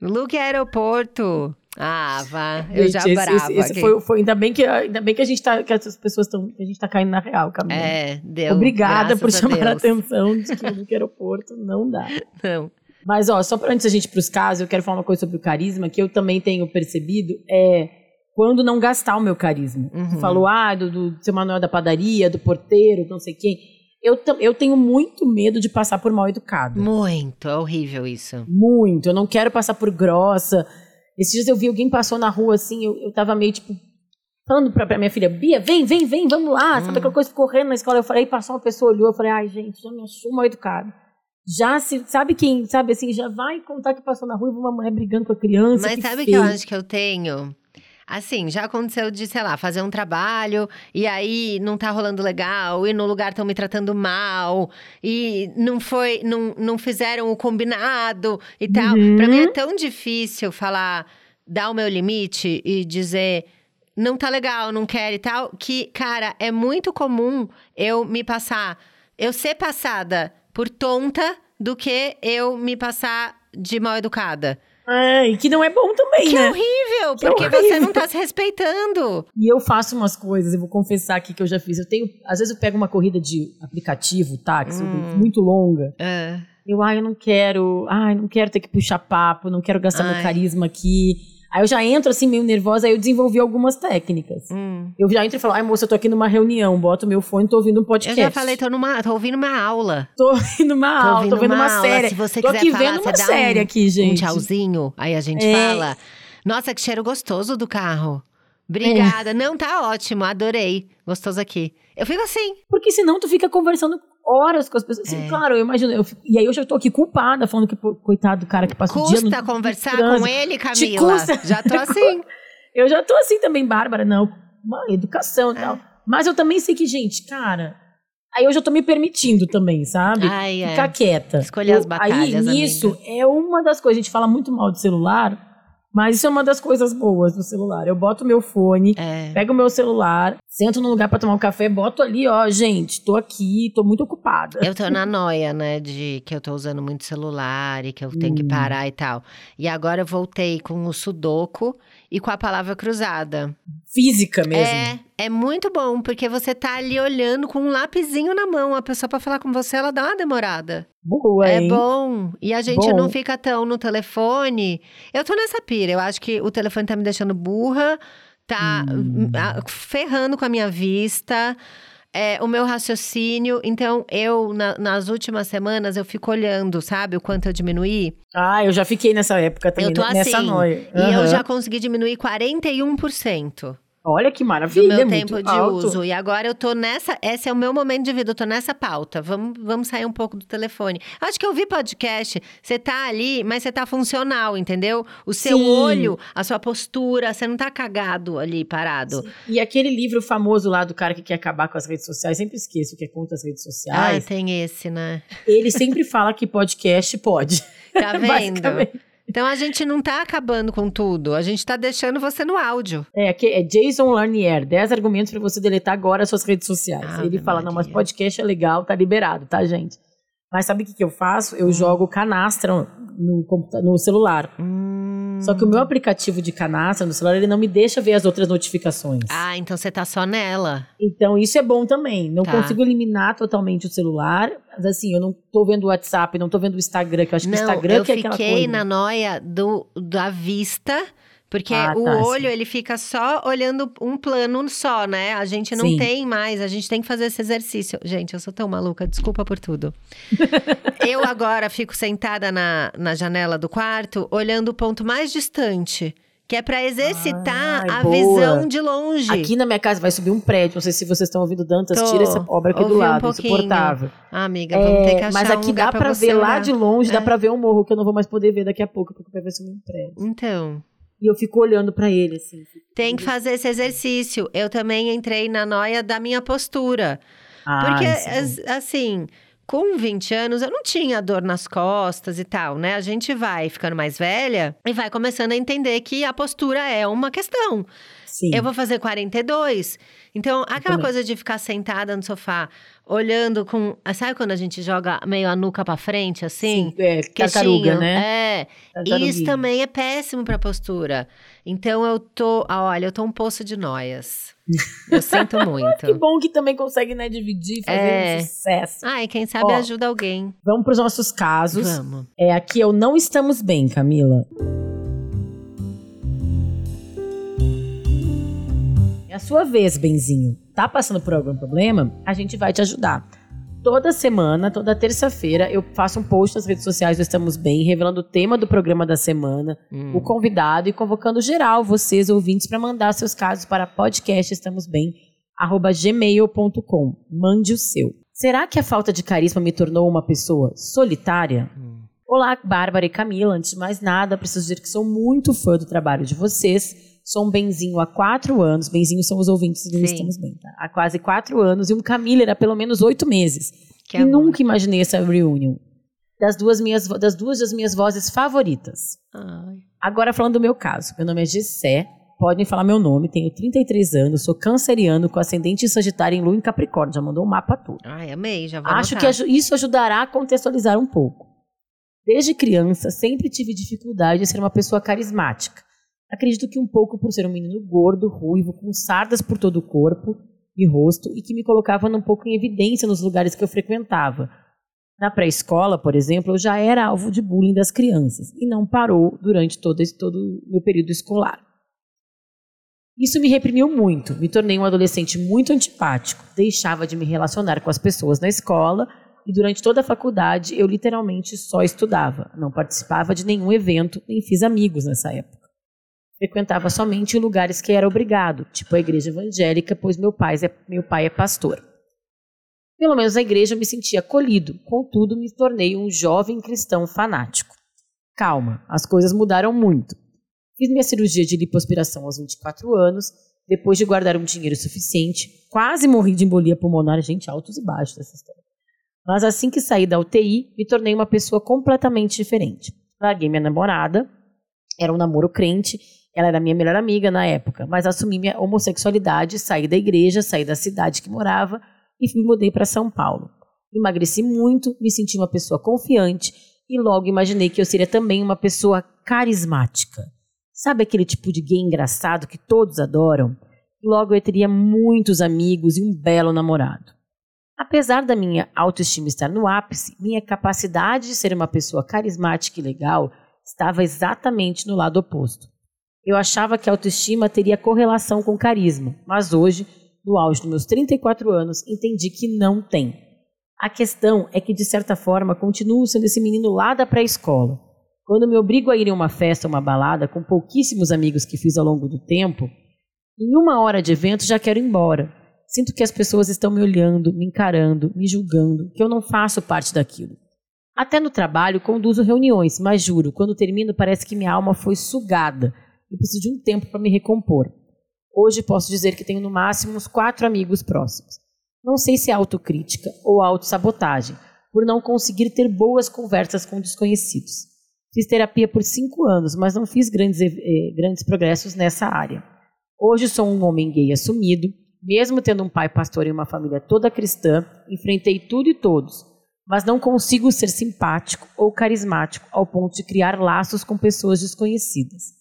Look aeroporto. Ah, vá, eu já Gente, esse- brava esse, esse foi, foi- ainda bem que ainda bem que a gente tá que essas pessoas estão que a gente tá caindo na real, Camila. É, deu. Obrigada por chamar a, Deus. atenção de que no aeroporto não dá. Não. Mas ó, só para antes a gente ir pros casos, eu quero falar uma coisa sobre o carisma que eu também tenho percebido é quando não gastar o meu carisma. Uhum. Falou ah, do, do seu Manuel da padaria, do porteiro, não sei quem. Eu, eu tenho muito medo de passar por mal educado. Muito, é horrível isso. Muito. Eu não quero passar por grossa. Esses dias eu vi alguém passou na rua assim, eu, eu tava meio tipo. Falando pra, pra minha filha, Bia, vem, vem, vem, vamos lá. Sabe Hum. aquela coisa correndo na escola? Eu falei, passou uma pessoa, olhou, eu falei, ai, gente, já me achou mal educado. Já se, sabe quem, sabe assim, já vai contar que passou na rua e uma mulher brigando com a criança. Mas sabe o que eu acho que eu tenho? Assim, já aconteceu de, sei lá, fazer um trabalho e aí não tá rolando legal, e no lugar estão me tratando mal, e não foi, não, não fizeram o combinado e tal. Uhum. Pra mim é tão difícil falar, dar o meu limite e dizer. não tá legal, não quero e tal, que, cara, é muito comum eu me passar, eu ser passada por tonta do que eu me passar de mal educada. Ai, que não é bom também, Que né? horrível, Que porque você horrível. não tá se respeitando. E eu faço umas coisas, eu vou confessar aqui que eu já fiz. Eu tenho, às vezes eu pego uma corrida de aplicativo, táxi, Hum. muito longa. Ah, Eu, ai, eu não quero, ai, não quero ter que puxar papo, não quero gastar Ai. meu carisma aqui. Aí eu já entro assim meio nervosa, aí eu desenvolvi algumas técnicas. hum. Eu já entro e falo, ai moça, eu tô aqui numa reunião, boto meu fone, tô ouvindo um Eu podcast. já falei, tô, numa, tô ouvindo uma aula. Tô ouvindo uma Tô aula, ouvindo tô vendo uma, aula. série. Se você tô quiser aqui falar, vendo uma série um- aqui, gente. Um tchauzinho, aí a gente É. fala. Nossa, que cheiro gostoso do carro. Obrigada. Não, tá ótimo, adorei. Gostoso aqui. Eu fico assim. Porque senão tu fica conversando horas com as pessoas. Assim, É. Claro, eu imagino. eu fico- e aí eu já tô aqui culpada, falando que, pô, coitado do cara que passa o dia Custa conversar com ele, Camila. custa. Já tô assim. Eu já tô assim também, Bárbara. Não, uma educação e É. tal. Mas eu também sei que, gente, cara. Aí eu já tô me permitindo também, sabe? Ai, é. Ficar quieta. Escolher Eu- as batalhas, Aí nisso amiga. é uma das coisas. A gente fala muito mal de celular, mas isso é uma das coisas boas do celular. Eu boto meu fone, É. pego o meu celular, sento num lugar pra tomar um café, boto ali, ó, gente, tô aqui, tô muito ocupada. Eu tô na noia, né, de que eu tô usando muito celular e que eu tenho que Hum. parar e tal. E agora eu voltei com o sudoku e com a palavra cruzada. Física mesmo. É, é muito bom, porque você tá ali olhando com um lapisinho na mão. A pessoa pra falar com você, ela dá uma demorada. Boa, É hein? bom. E a gente Bom. não fica tão no telefone. Eu tô nessa pira. Eu acho que o telefone tá me deixando burra, tá Hum. ferrando com a minha vista. É, o meu raciocínio, então eu na- nas últimas semanas eu fico olhando, sabe, o quanto eu diminuí. Ah, eu já fiquei nessa época também, eu tô nessa assim. noia. E eu já consegui diminuir 41% Olha que do maravilha, meu é tempo muito de alto. uso. E agora eu tô nessa. Esse é o meu momento de vida, eu tô nessa pauta. Vamos, vamos sair um pouco do telefone. Acho que eu vi podcast. Você tá ali, mas você tá funcional, entendeu? O seu Sim. olho, a sua postura, você não tá cagado ali, parado. E aquele livro famoso lá do cara que quer acabar com as redes sociais, sempre esqueço que é contra as redes Ah, sociais. tem esse, né? Ele sempre fala que podcast pode. Tá vendo? Então a gente não tá acabando com tudo. A gente tá deixando você no áudio. É, que é Jason Lanier, 10 argumentos para você deletar agora as suas redes sociais. Ave Ele fala, não, mas Maria. podcast é legal, tá liberado, tá, gente? Mas sabe o que, que eu faço? Hum. Eu jogo canastra no, no celular. Hum. Só que o meu aplicativo de canastra no celular, ele não me deixa ver as outras notificações. Ah, então você tá só nela. Então, isso é bom também. Não Tá. consigo eliminar totalmente o celular. Mas assim, eu não tô vendo o WhatsApp, não tô vendo o Instagram, que eu acho que o Não, Instagram eu que é aquela fiquei coisa. na noia do, da vista, porque Ah, o tá, olho ele fica só olhando um plano só, né? A gente não Sim. tem mais, a gente tem que fazer esse exercício. Gente, eu sou tão maluca, desculpa por tudo. eu agora fico sentada na, na janela do quarto, olhando o ponto mais distante. Que é pra exercitar a boa. visão de longe. Aqui na minha casa vai subir um prédio. Não sei se vocês estão ouvindo Dantas. Tô. Tira essa obra aqui Ouvi do um lado. pouquinho. insuportável. Ah, amiga, vamos ter que É, achar mas um aqui lugar dá você ver lá orar. de longe, dá É. pra ver um morro que eu não vou mais poder ver daqui a pouco, porque vai subir um prédio. Então, E eu fico olhando pra ele, assim. tem que fazer esse exercício. Eu também entrei na noia da minha postura. Ah, Porque, isso é assim, com 20 anos, eu não tinha dor nas costas e tal, né? A gente vai ficando mais velha e vai começando a entender que a postura é uma questão. Sim. Eu vou fazer 42. Então, aquela coisa de ficar sentada no sofá, olhando com. Sabe quando a gente joga meio a nuca pra frente, assim? Sim, é, tartaruga, né? É. Isso também é péssimo pra postura. Então, eu tô. ah, Olha, eu tô um poço de noias. Eu sinto muito. Que bom que também consegue, né, dividir, fazer É. um sucesso. Ai, quem sabe Ó, ajuda alguém. Vamos pros nossos casos. Vamos. É, aqui eu não estamos bem, Camila. É a sua vez, Benzinho. Tá passando por algum problema? A gente vai te ajudar. Toda semana, toda terça-feira, eu faço um post nas redes sociais do Estamos Bem, revelando o tema do programa da semana, Hum. o convidado e convocando geral, vocês ouvintes, para mandar seus casos para podcastestamosbem@gmail.com. Mande o seu. Será que a falta de carisma me tornou uma pessoa solitária? Hum. Olá, Bárbara e Camila. Antes de mais nada, preciso dizer que sou muito fã do trabalho de vocês. Sou um Benzinho há quatro anos. Benzinho são os ouvintes do Sim. Estamos Bem, tá? Há quase quatro anos. E um Camila era pelo menos oito meses. Que e amor. nunca imaginei essa reunião. Das duas, minhas, das duas das minhas vozes favoritas. Ai. Agora falando do meu caso. Meu nome é Gessé. podem falar meu nome, tenho 33 anos, sou canceriano com ascendente sagitário em lua em Capricórnio, já mandou um mapa todo. Ai, amei, já vou Acho anotar. que isso ajudará a contextualizar um pouco. Desde criança, sempre tive dificuldade em ser uma pessoa carismática. Acredito que um pouco por ser um menino gordo, ruivo, com sardas por todo o corpo e rosto e que me colocava um pouco em evidência nos lugares que eu frequentava. Na pré-escola, por exemplo, eu já era alvo de bullying das crianças e não parou durante todo, esse, todo o meu período escolar. Isso me reprimiu muito, me tornei um adolescente muito antipático, deixava de me relacionar com as pessoas na escola e durante toda a faculdade eu literalmente só estudava, não participava de nenhum evento, nem fiz amigos nessa época. Frequentava somente lugares que era obrigado, tipo a igreja evangélica, pois meu pai é, meu pai é pastor. Pelo menos na igreja eu me sentia acolhido, contudo me tornei um jovem cristão fanático. Calma, as coisas mudaram muito. Fiz minha cirurgia de lipoaspiração aos 24 anos, depois de guardar um dinheiro suficiente, quase morri de embolia pulmonar, gente, altos e baixos dessa história. Mas assim que saí da UTI, me tornei uma pessoa completamente diferente. Larguei minha namorada, era um namoro crente, ela era minha melhor amiga na época, mas assumi minha homossexualidade, saí da igreja, saí da cidade que morava e me mudei para São Paulo. Emagreci muito, me senti uma pessoa confiante e logo imaginei que eu seria também uma pessoa carismática. Sabe aquele tipo de gay engraçado que todos adoram? Logo eu teria muitos amigos e um belo namorado. Apesar da minha autoestima estar no ápice, minha capacidade de ser uma pessoa carismática e legal estava exatamente no lado oposto. Eu achava que a autoestima teria correlação com carisma, mas hoje, no auge dos meus 34 anos, entendi que não tem. A questão é que, de certa forma, continuo sendo esse menino lá da pré-escola. Quando me obrigo a ir em uma festa ou uma balada com pouquíssimos amigos que fiz ao longo do tempo, em uma hora de evento já quero ir embora. Sinto que as pessoas estão me olhando, me encarando, me julgando, que eu não faço parte daquilo. Até no trabalho conduzo reuniões, mas juro, quando termino parece que minha alma foi sugada e preciso de um tempo para me recompor. Hoje posso dizer que tenho no máximo uns quatro amigos próximos. Não sei se é autocrítica ou autossabotagem, por não conseguir ter boas conversas com desconhecidos. Fiz terapia por cinco anos, mas não fiz grandes, eh, grandes progressos nessa área. Hoje sou um homem gay assumido, mesmo tendo um pai pastor e uma família toda cristã, enfrentei tudo e todos, mas não consigo ser simpático ou carismático ao ponto de criar laços com pessoas desconhecidas.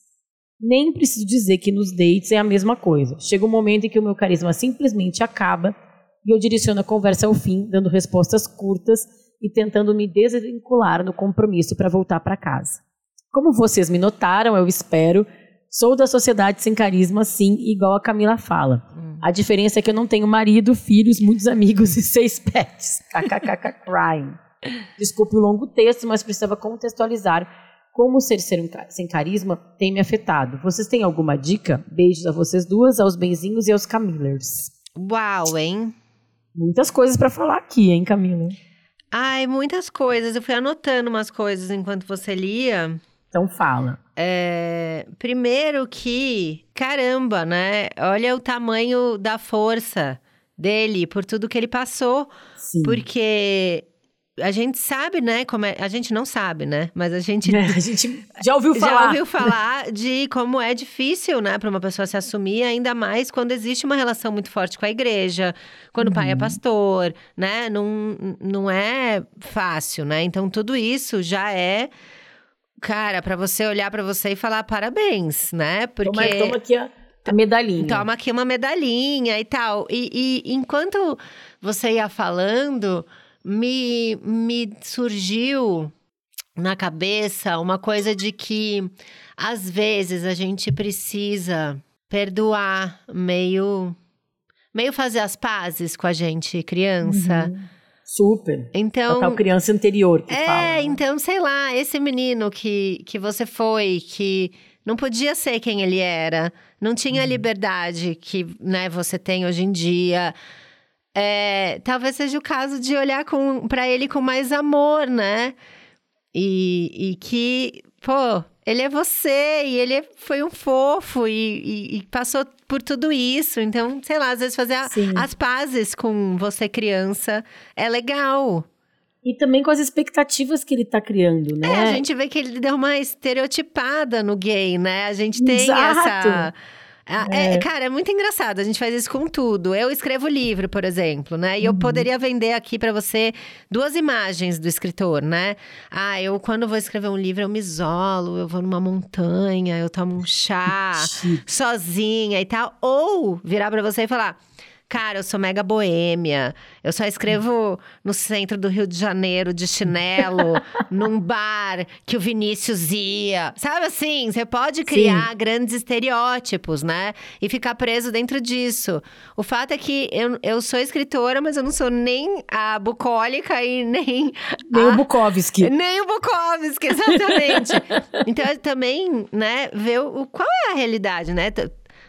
Nem preciso dizer que nos dates é a mesma coisa. Chega um momento em que o meu carisma simplesmente acaba e eu direciono a conversa ao fim, dando respostas curtas e tentando me desvincular no compromisso para voltar para casa. Como vocês me notaram, eu espero, sou da sociedade sem carisma, sim, igual a Camila fala. Hum. A diferença é que eu não tenho marido, filhos, muitos amigos e seis pets. KKKK crying. Desculpe o longo texto, mas precisava contextualizar como ser, ser um, sem carisma tem me afetado. Vocês têm alguma dica? Beijos a vocês duas, aos benzinhos e aos Camillers. Uau, hein? Muitas coisas para falar aqui, hein, Camila? Ai, muitas coisas. Eu fui anotando umas coisas enquanto você lia. Então fala. É, primeiro que, caramba, né? Olha o tamanho da força dele por tudo que ele passou. Sim. Porque a gente sabe, né? Como é, a gente não sabe, né? Mas a gente. É, a gente já ouviu falar. Já ouviu falar de como é difícil, né, para uma pessoa se assumir, ainda mais quando existe uma relação muito forte com a igreja, quando uhum. o pai é pastor, né? Não, não é fácil, né? Então tudo isso já é. Cara, para você olhar para você e falar parabéns, né? Porque. Toma, toma aqui a, a medalhinha. Toma aqui uma medalhinha e tal. E, e enquanto você ia falando me, me surgiu na cabeça uma coisa de que às vezes a gente precisa perdoar, meio meio fazer as pazes com a gente criança. Uhum. Super. Então, a tal criança anterior que é, fala. É, então, sei lá, esse menino que, que você foi, que não podia ser quem ele era, não tinha a uhum. liberdade que né, você tem hoje em dia. É, talvez seja o caso de olhar para ele com mais amor, né? E, e, que, pô, ele é você e ele foi um fofo e, e, e passou por tudo isso. Então, sei lá, às vezes fazer a, as pazes com você criança é legal. E também com as expectativas que ele tá criando, né? É, a gente vê que ele deu uma estereotipada no gay, né? A gente tem Exato. essa Ah, é, cara, é muito engraçado. A gente faz isso com tudo. Eu escrevo livro, por exemplo, né? E eu poderia vender aqui pra você duas imagens do escritor, né? Ah, eu quando vou escrever um livro, eu me isolo, eu vou numa montanha, eu tomo um chá sozinha e tal. Ou virar pra você e falar. Cara, eu sou mega boêmia. Eu só escrevo no centro do Rio de Janeiro, de chinelo, num bar que o Vinícius ia. Sabe assim? Você pode criar grandes estereótipos, né? E ficar preso dentro disso. O fato é que eu, eu sou escritora, mas eu não sou nem a bucólica e nem. Nem a... o Bukowski. Nem o Bukowski, exatamente. então, eu também, né, ver o, qual é a realidade, né?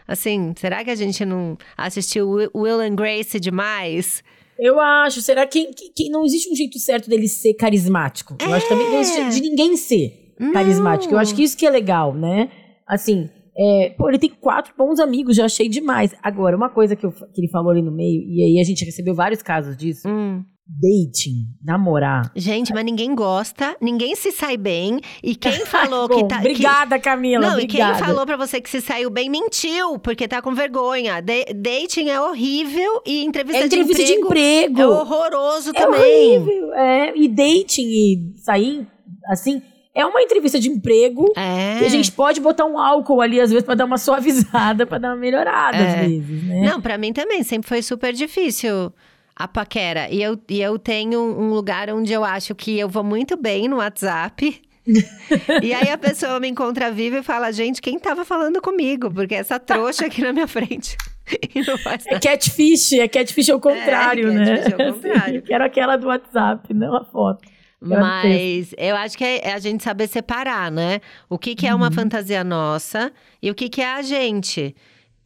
Assim, será que a gente não assistiu Will- and Grace demais? Eu acho. Será que, que, que não existe um jeito certo dele ser carismático? Eu acho que também não existe de ninguém ser carismático. Eu acho que isso que é legal, né? Assim, é, pô, ele tem quatro bons amigos, já achei demais. Agora, uma coisa que, eu- que ele falou ali no meio, e aí a gente recebeu vários casos disso: Hum. Dating, namorar. Gente, mas ninguém gosta, ninguém se sai bem. E quem falou que Bom, tá. que- Obrigada, Camila. Não, e quem obrigada. falou pra você que se saiu bem mentiu, porque tá com vergonha. Da- dating é horrível e entrevista, É entrevista de de emprego, emprego. é horroroso É também. horrível. É, e dating e sair, assim, é uma entrevista de emprego. É. E a gente pode botar um álcool ali, às vezes, pra dar uma suavizada, pra dar uma melhorada, É. às vezes, né? Não, pra mim também, sempre foi super difícil a paquera. E eu, e eu tenho um lugar onde eu acho que eu vou muito bem no WhatsApp. e aí a pessoa me encontra viva e fala, gente, quem tava falando comigo? Porque essa trouxa aqui na minha frente. não faz É catfish, é catfish ao contrário, né? catfish ao contrário. Eu quero aquela do WhatsApp, não a foto. Mas eu acho que é a gente saber separar, né? O que, que é Uhum. uma fantasia nossa e o que, que é a gente.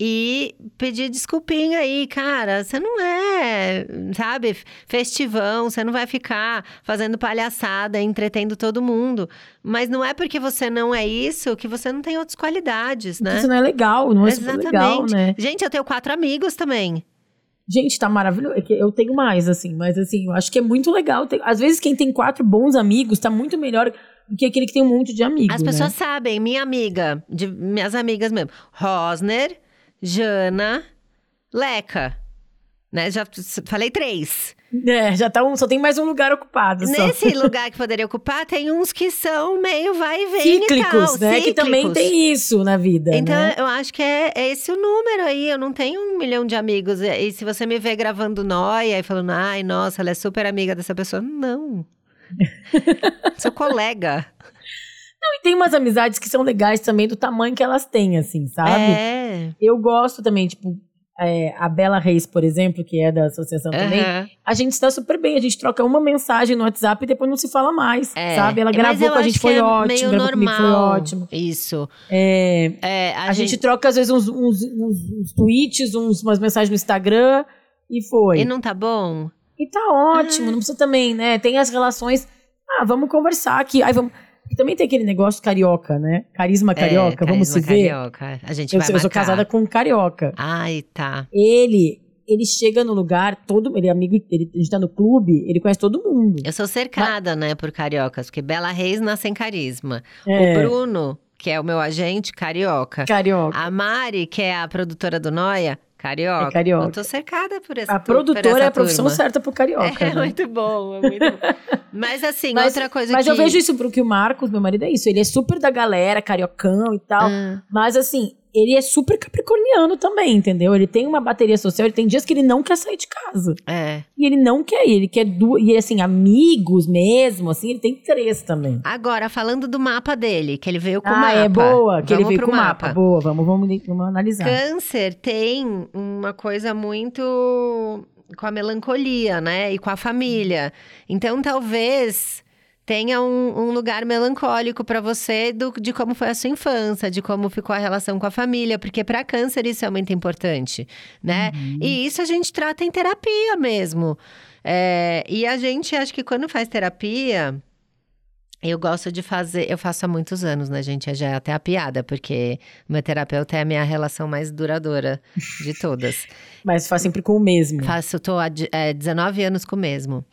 E pedir desculpinha aí, cara. Você não é, sabe, festivão, você não vai ficar fazendo palhaçada, entretendo todo mundo. Mas não é porque você não é isso que você não tem outras qualidades, né? Isso não é legal, não é super legal, né? Gente, eu tenho quatro amigos também. Gente, tá maravilhoso. É Eu tenho mais, assim, mas assim, eu acho que é muito legal. ter- Às vezes, quem tem quatro bons amigos tá muito melhor do que aquele que tem um monte de amigos. As né? pessoas sabem, minha amiga, de, minhas amigas mesmo. Rosner, Jana, Leca. Né? Já falei três. É, já tá um, só tem mais um lugar ocupado. só. Nesse lugar que poderia ocupar, tem uns que são meio vai e vem e Cíclicos, tal. né? Que também cíclicos. tem isso na vida. Então, né? eu acho que é, é esse o número aí. Eu não tenho um milhão de amigos. E se você me vê gravando noia e falando, ai, nossa, ela é super amiga dessa pessoa. Não. Sou colega. E tem umas amizades que são legais também do tamanho que elas têm, assim, sabe? É. Eu gosto também, tipo, é, a Bela Reis, por exemplo, que é da associação também. Aham. A gente está super bem, a gente troca uma mensagem no WhatsApp e depois não se fala mais, É. sabe? Ela gravou com a gente, foi é ótimo, meio gravou comigo, foi normal ótimo. Isso. É, É, a, a, gente... troca, às vezes, uns, uns, uns, uns tweets, uns, umas mensagens no Instagram e foi. E E, não tá bom? tá ótimo, não precisa também, né? Tem as relações. Ah, vamos conversar aqui. Aí vamos. Também tem aquele negócio carioca, né? Carisma carioca, é, vamos se carisma ver. Carioca. A gente Eu, vai eu sou marcar. casada com um carioca. Ai, tá. Ele, ele chega no lugar, todo, ele é amigo, ele, a gente tá no clube, ele conhece todo mundo. Eu sou cercada, né, por cariocas, porque Bela Reis nasce em carisma. É, O Bruno, que é o meu agente, carioca. carioca. A Mari, que é a produtora do Noia, carioca. É carioca. Eu tô cercada por essa A produtora essa é a profissão turma. certa pro carioca. É né? muito bom, é muito bom. Mas assim, Mas- outra coisa Mas que... eu vejo isso porque o Marcos, meu marido, é isso. Ele é super da galera, cariocão e tal. Ah, Mas assim, ele é super capricorniano também, entendeu? Ele tem uma bateria social, ele tem dias que ele não quer sair de casa. é. E ele não quer ir, ele quer duas. E assim, amigos mesmo, assim, ele tem três também. Agora, falando do mapa dele, que ele veio com o ah, mapa. é boa, que ele Vamos veio pro com o mapa. Boa, vamos, vamos, vamos analisar. Câncer tem uma coisa muito com a melancolia, né? E com a família. Então, talvez tenha um, um lugar melancólico para você do- de como foi a sua infância, de como ficou a relação com a família, porque para câncer isso é muito importante, né? E isso a gente trata em terapia mesmo. É, e a gente, acho que quando faz terapia, eu gosto de fazer, eu faço há muitos anos, né, gente? Já é até a piada, porque meu terapeuta é a minha relação mais duradoura de todas. Mas faz sempre com o mesmo. Faço, tô há é, 19 anos com o mesmo.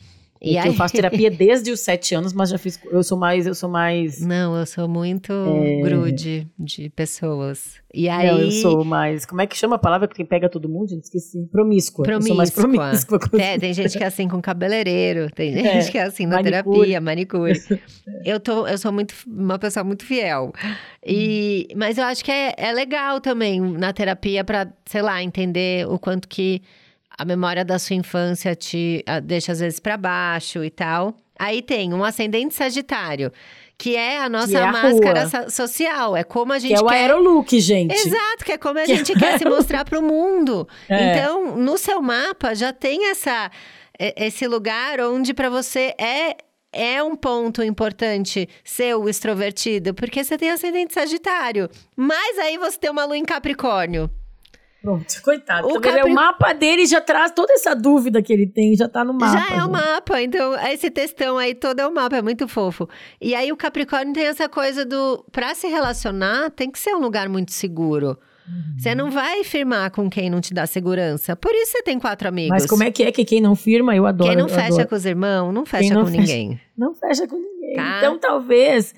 E aí... Eu faço terapia desde os sete anos, mas já fiz. Eu sou mais, eu sou mais. Não, eu sou muito é... grude de pessoas. E aí. Não, eu sou mais. Como é que chama a palavra que pega todo mundo? Gente, esqueci. Promíscua. Promíscua. Eu sou mais promíscua. É, tem gente que é assim com cabeleireiro, tem gente é, que é assim na manicure. terapia, manicure. eu, tô, eu sou muito, uma pessoa muito fiel. E, mas eu acho que é, é legal também na terapia para, sei lá, entender o quanto que a memória da sua infância te deixa às vezes para baixo e tal. Aí tem um ascendente sagitário, que é a nossa é a máscara social. É como a gente que é o quer... aerolook, gente. Exato, que é como a que gente é quer se mostrar para o mundo. É. Então, no seu mapa já tem essa esse lugar onde para você é é um ponto importante ser o extrovertido, porque você tem ascendente sagitário. Mas aí você tem uma lua em Capricórnio. Pronto, coitado. O, Capri... o mapa dele já traz toda essa dúvida que ele tem, já tá no mapa. Já é o mapa, então esse textão aí todo é o mapa, é muito fofo. E aí o Capricórnio tem essa coisa do para se relacionar, tem que ser um lugar muito seguro. Uhum. Você não vai firmar com quem não te dá segurança. Por isso você tem quatro amigos. Mas como é que é que quem não firma, eu adoro. Quem não fecha adoro. com os irmãos, não fecha não com fecha, ninguém. Não fecha com ninguém. Tá? Então talvez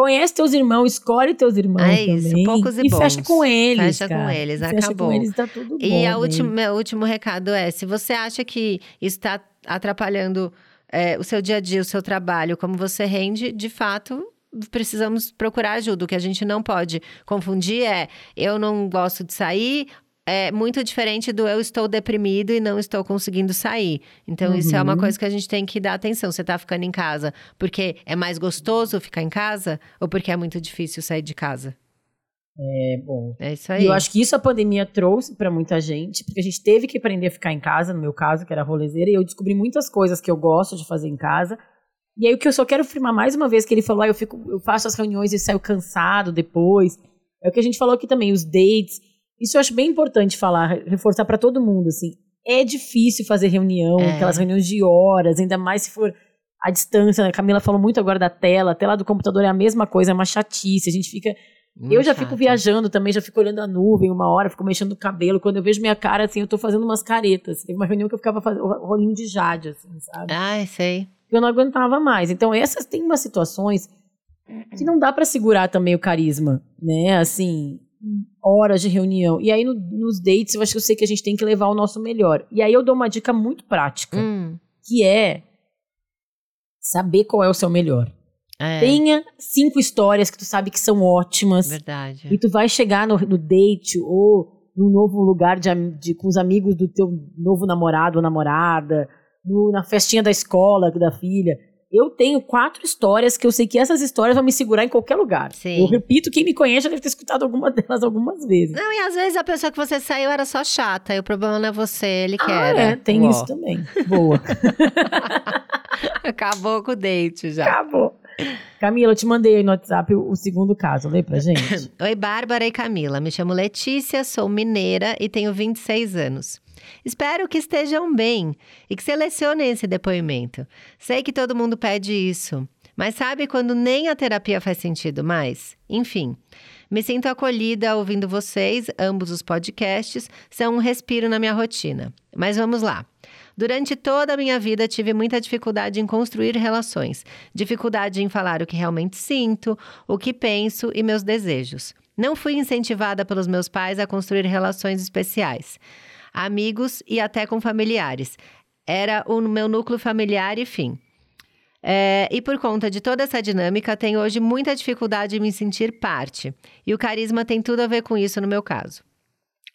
Conhece teus irmãos, escolhe teus irmãos é isso, também. poucos e, e bons. fecha com eles, Fecha cara. com eles, fecha acabou. com eles, tá tudo e bom. E o último, meu último recado é, se você acha que está atrapalhando é, o seu dia a dia, o seu trabalho, como você rende, de fato, precisamos procurar ajuda. O que a gente não pode confundir é eu não gosto de sair é muito diferente do eu estou deprimido e não estou conseguindo sair. Então, uhum. isso é uma uhum. coisa que a gente tem que dar atenção. Você está ficando em casa porque é mais gostoso ficar em casa ou porque é muito difícil sair de casa? É, bom. É isso aí. E eu acho que isso a pandemia trouxe para muita gente, porque a gente teve que aprender a ficar em casa, no meu caso, que era rolezeira, e eu descobri muitas coisas que eu gosto de fazer em casa. E aí o que eu só quero afirmar mais uma vez que ele falou, ah, eu fico, eu faço as reuniões e saio cansado depois. É o que a gente falou aqui também, os dates. Isso eu acho bem importante falar, reforçar para todo mundo, assim. É difícil fazer reunião, é. aquelas reuniões de horas, ainda mais se for à distância. Né? A Camila falou muito agora da tela. A tela do computador é a mesma coisa, é uma chatice. A gente fica. Muito eu já chato. fico viajando também, já fico olhando a nuvem uma hora, fico mexendo no cabelo. Quando eu vejo minha cara, assim, eu tô fazendo umas caretas. Teve uma reunião que eu ficava fazendo rolinho de jade, assim, sabe? Ah, sei. Eu não aguentava mais. Então, essas tem umas situações que não dá para segurar também o carisma, né? Assim, horas de reunião. E aí, no, nos dates, eu acho que eu sei que a gente tem que levar o nosso melhor. E aí eu dou uma dica muito prática, hum. que é saber qual é o seu melhor. É. Tenha cinco histórias que tu sabe que são ótimas. Verdade. E tu vai chegar no, no date ou num novo lugar de, de, com os amigos do teu novo namorado ou namorada, no, na festinha da escola da filha eu tenho quatro histórias que eu sei que essas histórias vão me segurar em qualquer lugar. Sim. Eu repito, quem me conhece já deve ter escutado alguma delas algumas vezes. Não, e às vezes a pessoa que você saiu era só chata, e o problema não é você, ele ah, quer. É, tem Uou. isso também. Boa. Acabou com o date já. Acabou. Camila, eu te mandei aí no WhatsApp o, o segundo caso. Lê pra gente. Oi, Bárbara e Camila. Me chamo Letícia, sou mineira e tenho 26 anos. Espero que estejam bem e que selecionem esse depoimento. Sei que todo mundo pede isso, mas sabe quando nem a terapia faz sentido mais? Enfim, me sinto acolhida ouvindo vocês, ambos os podcasts são um respiro na minha rotina. Mas vamos lá. Durante toda a minha vida tive muita dificuldade em construir relações, dificuldade em falar o que realmente sinto, o que penso e meus desejos. Não fui incentivada pelos meus pais a construir relações especiais amigos e até com familiares. Era o meu núcleo familiar e fim. É, e por conta de toda essa dinâmica, tenho hoje muita dificuldade em me sentir parte. E o carisma tem tudo a ver com isso no meu caso.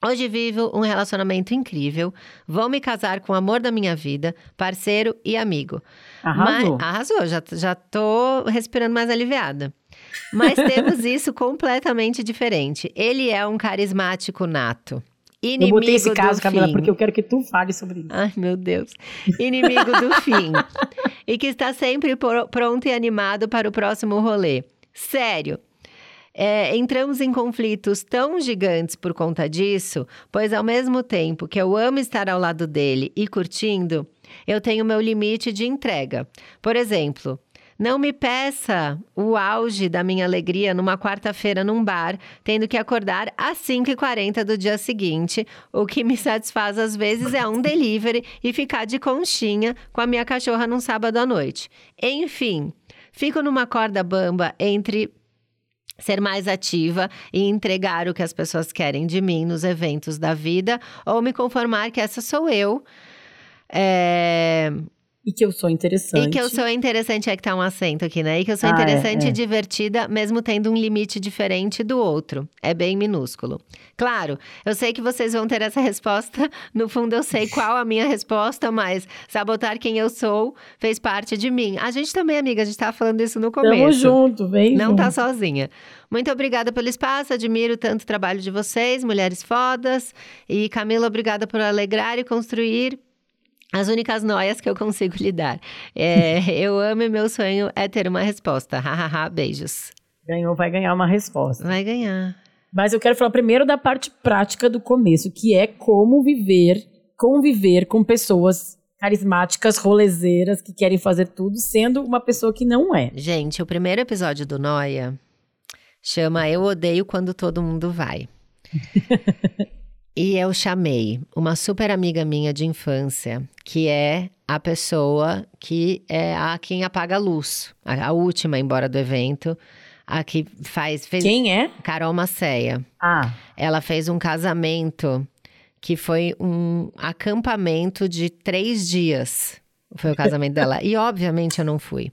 Hoje vivo um relacionamento incrível. Vou me casar com o amor da minha vida, parceiro e amigo. Arrasou. Mas, arrasou, já, já tô respirando mais aliviada. Mas temos isso completamente diferente. Ele é um carismático nato. Inimigo eu botei esse caso, Camila, fim. porque eu quero que tu fale sobre isso. Ai, meu Deus. Inimigo do fim. E que está sempre pronto e animado para o próximo rolê. Sério. É, entramos em conflitos tão gigantes por conta disso, pois ao mesmo tempo que eu amo estar ao lado dele e curtindo, eu tenho meu limite de entrega. Por exemplo, Não me peça o auge da minha alegria numa quarta-feira num bar, tendo que acordar às 5h40 do dia seguinte. O que me satisfaz às vezes é um delivery e ficar de conchinha com a minha cachorra num sábado à noite. Enfim, fico numa corda bamba entre ser mais ativa e entregar o que as pessoas querem de mim nos eventos da vida, ou me conformar que essa sou eu. É, e que eu sou interessante. e que eu sou interessante, é que tá um acento aqui, né? E que eu sou Ah, é, interessante é. e divertida, mesmo tendo um limite diferente do outro. É bem minúsculo. Claro, eu sei que vocês vão ter essa resposta. No fundo, eu sei qual a minha resposta, mas sabotar quem eu sou fez parte de mim. A gente também, amiga, a gente tava falando isso no começo. Tamo junto, vem Não junto. tá sozinha. Muito obrigada pelo espaço, admiro tanto o trabalho de vocês, mulheres fodas. E Camila, obrigada por alegrar e construir as únicas noias que eu consigo lidar. É, eu amo e meu sonho é ter uma resposta. Hahaha, beijos. Ganhou, vai ganhar uma resposta. Vai ganhar. Mas eu quero falar primeiro da parte prática do começo, que é como viver, conviver com pessoas carismáticas, rolezeiras, que querem fazer tudo, sendo uma pessoa que não é. Gente, o primeiro episódio do Noia chama Eu Odeio Quando Todo Mundo Vai. e eu chamei uma super amiga minha de infância, que é a pessoa que é a quem apaga a luz. A, a última embora do evento. A que faz. Fez, Quem é? Carol Macéia. Ah, Ela fez um casamento que foi um acampamento de três dias. Foi o casamento dela. E, obviamente, eu não fui.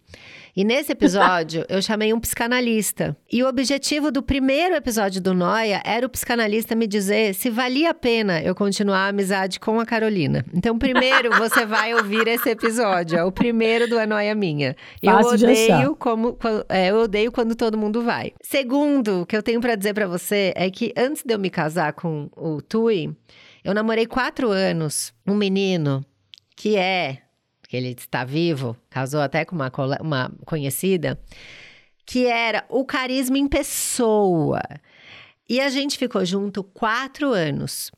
E nesse episódio, eu chamei um psicanalista. E o objetivo do primeiro episódio do Noia era o psicanalista me dizer se valia a pena eu continuar a amizade com a Carolina. Então, primeiro, você vai ouvir esse episódio. É o primeiro do É Noia Minha. Eu Fácil odeio como, é, eu odeio quando todo mundo vai. Segundo, o que eu tenho pra dizer pra você é que antes de eu me casar com o Tui, eu namorei quatro anos um menino que é, que ele está vivo, casou até com uma, uma conhecida, que era o carisma em pessoa. E a gente ficou junto quatro anos.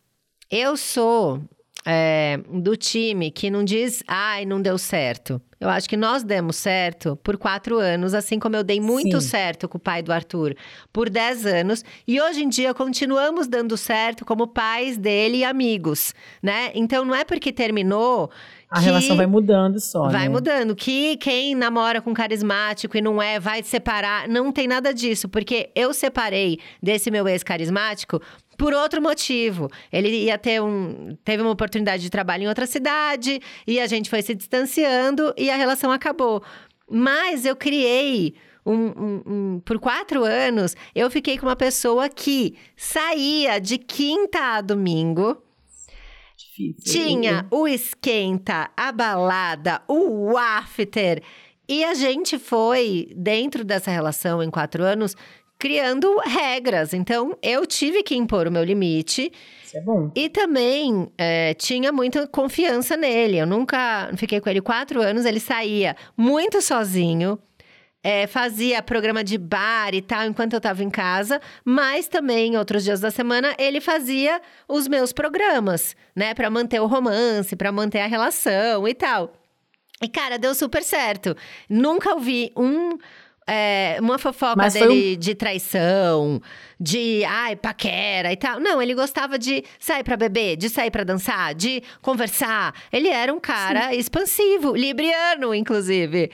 Eu sou é, do time que não diz, ai, não deu certo. Eu acho que nós demos certo por quatro anos, assim como eu dei muito Sim. certo com o pai do Arthur por dez anos. E hoje em dia continuamos dando certo como pais dele e amigos, né? Então não é porque terminou. A relação vai mudando só, Vai né? mudando. Que quem namora com carismático e não é, vai se separar. Não tem nada disso, porque eu separei desse meu ex-carismático por outro motivo. Ele ia ter um. Teve uma oportunidade de trabalho em outra cidade, e a gente foi se distanciando e a relação acabou. Mas eu criei. Um, um- um- por quatro anos, eu fiquei com uma pessoa que saía de quinta a domingo, Difícil. tinha o esquenta, a balada, o after. E a gente foi, dentro dessa relação em quatro anos, criando regras. Então, eu tive que impor o meu limite. Isso é bom. E também é, tinha muita confiança nele. Eu nunca fiquei com ele quatro anos, ele saía muito sozinho. É, fazia programa de bar e tal enquanto eu tava em casa, mas também outros dias da semana ele fazia os meus programas, né, Pra manter o romance, pra manter a relação e tal. E cara, deu super certo. Nunca ouvi um é, uma fofoca Mas dele de traição, de ai, paquera e tal. Não, ele gostava de sair pra beber, de sair pra dançar, de conversar. Ele era um cara expansivo, libriano, inclusive.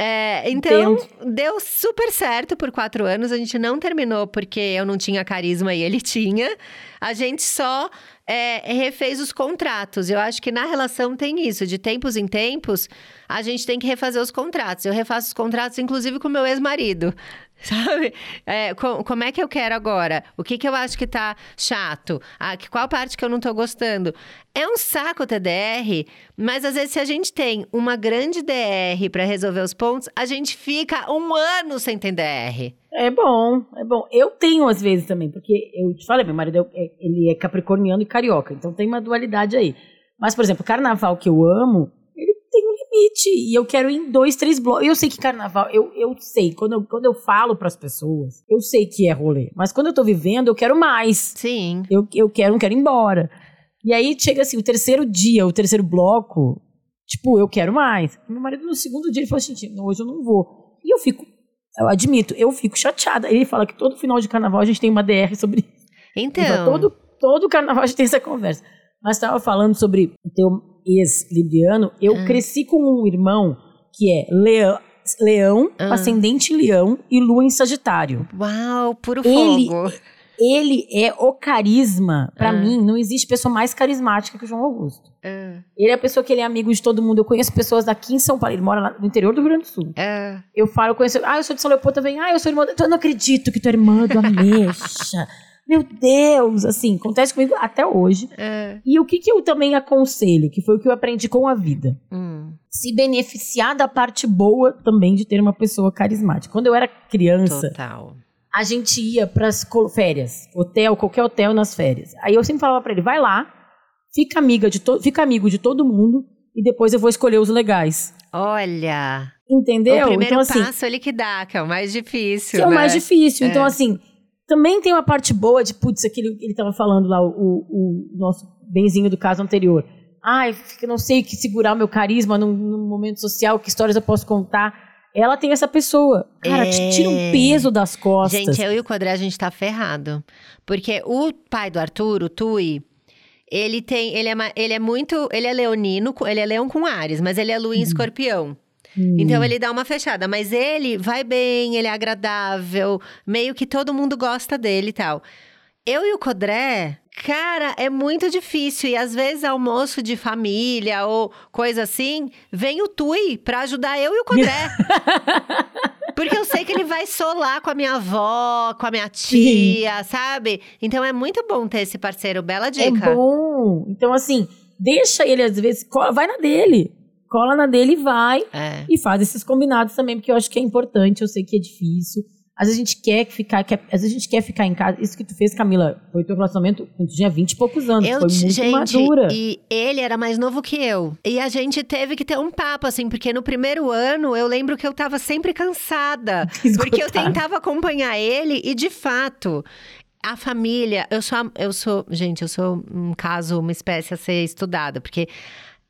É, então, deu super certo por quatro anos. A gente não terminou porque eu não tinha carisma e ele tinha. A gente só é, refez os contratos. Eu acho que na relação tem isso. De tempos em tempos, a gente tem que refazer os contratos. Eu refaço os contratos, inclusive, com meu ex-marido. Sabe? É, co- como é que eu quero agora? O que, que eu acho que tá chato? Ah, que, qual parte que eu não tô gostando? É um saco o TDR, mas às vezes se a gente tem uma grande DR para resolver os pontos, a gente fica um ano sem ter DR. É bom, é bom. Eu tenho às vezes também, porque eu te falei, meu marido é- é- ele é capricorniano e carioca, então tem uma dualidade aí. Mas, por exemplo, carnaval que eu amo, limite. E eu quero ir em dois, três blocos. Eu sei que carnaval, eu, eu sei, quando eu, quando eu falo pras pessoas, eu sei que é rolê. Mas quando eu tô vivendo, eu quero mais. Sim. Eu, eu quero, não quero ir embora. E aí chega assim, o terceiro dia, o terceiro bloco, Tipo, eu quero mais. Meu marido, no segundo dia, ele falou assim: hoje eu não vou. E eu fico, eu admito, eu fico chateada. Ele fala que todo final de carnaval a gente tem uma DR sobre isso. Então. todo, todo carnaval a gente tem essa conversa. Mas estava falando sobre o teu ex-libriano. Eu Ah. cresci com um irmão que é leão, leão Ah. ascendente leão e lua em sagitário. Uau, puro Ele- fogo. Ele é o carisma. Pra Ah. mim, não existe pessoa mais carismática que o João Augusto. Ele é a pessoa que ele é amigo de todo mundo. Eu conheço pessoas daqui em São Paulo. Ele mora lá no interior do Rio Grande do Sul. Eu falo, eu conheço. Ah, eu sou de São Leopoldo também. Ah, eu sou irmã. Eu não acredito que tu é irmã do Ameixa. Meu Deus! Assim, acontece comigo até hoje. ah. E o que, que eu também aconselho, que foi o que eu aprendi com a vida? Hum, Se beneficiar da parte boa também de ter uma pessoa carismática. Quando eu era criança, total. a gente ia pras co- férias, hotel, qualquer hotel nas férias. Aí eu sempre falava pra ele, vai lá, fica amiga de fica amigo de todo mundo e depois eu vou escolher os legais. Olha, Entendeu? o primeiro então assim, passo ele que dá, que é o mais difícil, que é o né? mais difícil. Então É. assim, também tem uma parte boa de putz, aquele ele tava falando lá o, o- nosso benzinho do caso anterior. Ai, fica- não sei o que segurar o meu carisma num, num momento social, que histórias eu posso contar. Ela tem essa pessoa. Cara, É. te tira um peso das costas. Gente, eu e o Codré, a gente tá ferrado. Porque o pai do Arthur, o Tui, ele tem. Ele é, ele é muito. Ele é leonino, ele é leão com Ares, mas ele é lua em escorpião. Hum. Então ele dá uma fechada. Mas ele vai bem, ele é agradável, meio que todo mundo gosta dele e tal. Eu e o Codré, cara, é muito difícil. E às vezes, almoço de família ou coisa assim, vem o Tui pra ajudar eu e o Codré. Porque eu sei que ele vai solar com a minha avó, com a minha tia, sabe? Então é muito bom ter esse parceiro. Bela É dica. bom. Então, assim, deixa ele, às vezes, vai na dele. Cola na dele e vai. É. E faz esses combinados também, porque eu acho que é importante, eu sei que é difícil. Às vezes a gente quer ficar, quer, às vezes a gente quer ficar em casa. Isso que tu fez, Camila, foi teu relacionamento quando tu tinha 20 e poucos anos. Eu, foi muito gente, madura. e ele era mais novo que eu. E a gente teve que ter um papo, assim, porque no primeiro ano eu lembro que eu tava sempre cansada. Porque eu tentava acompanhar ele e, de fato, a família. Eu sou, eu sou. Gente, eu sou um caso, uma espécie a ser estudada, porque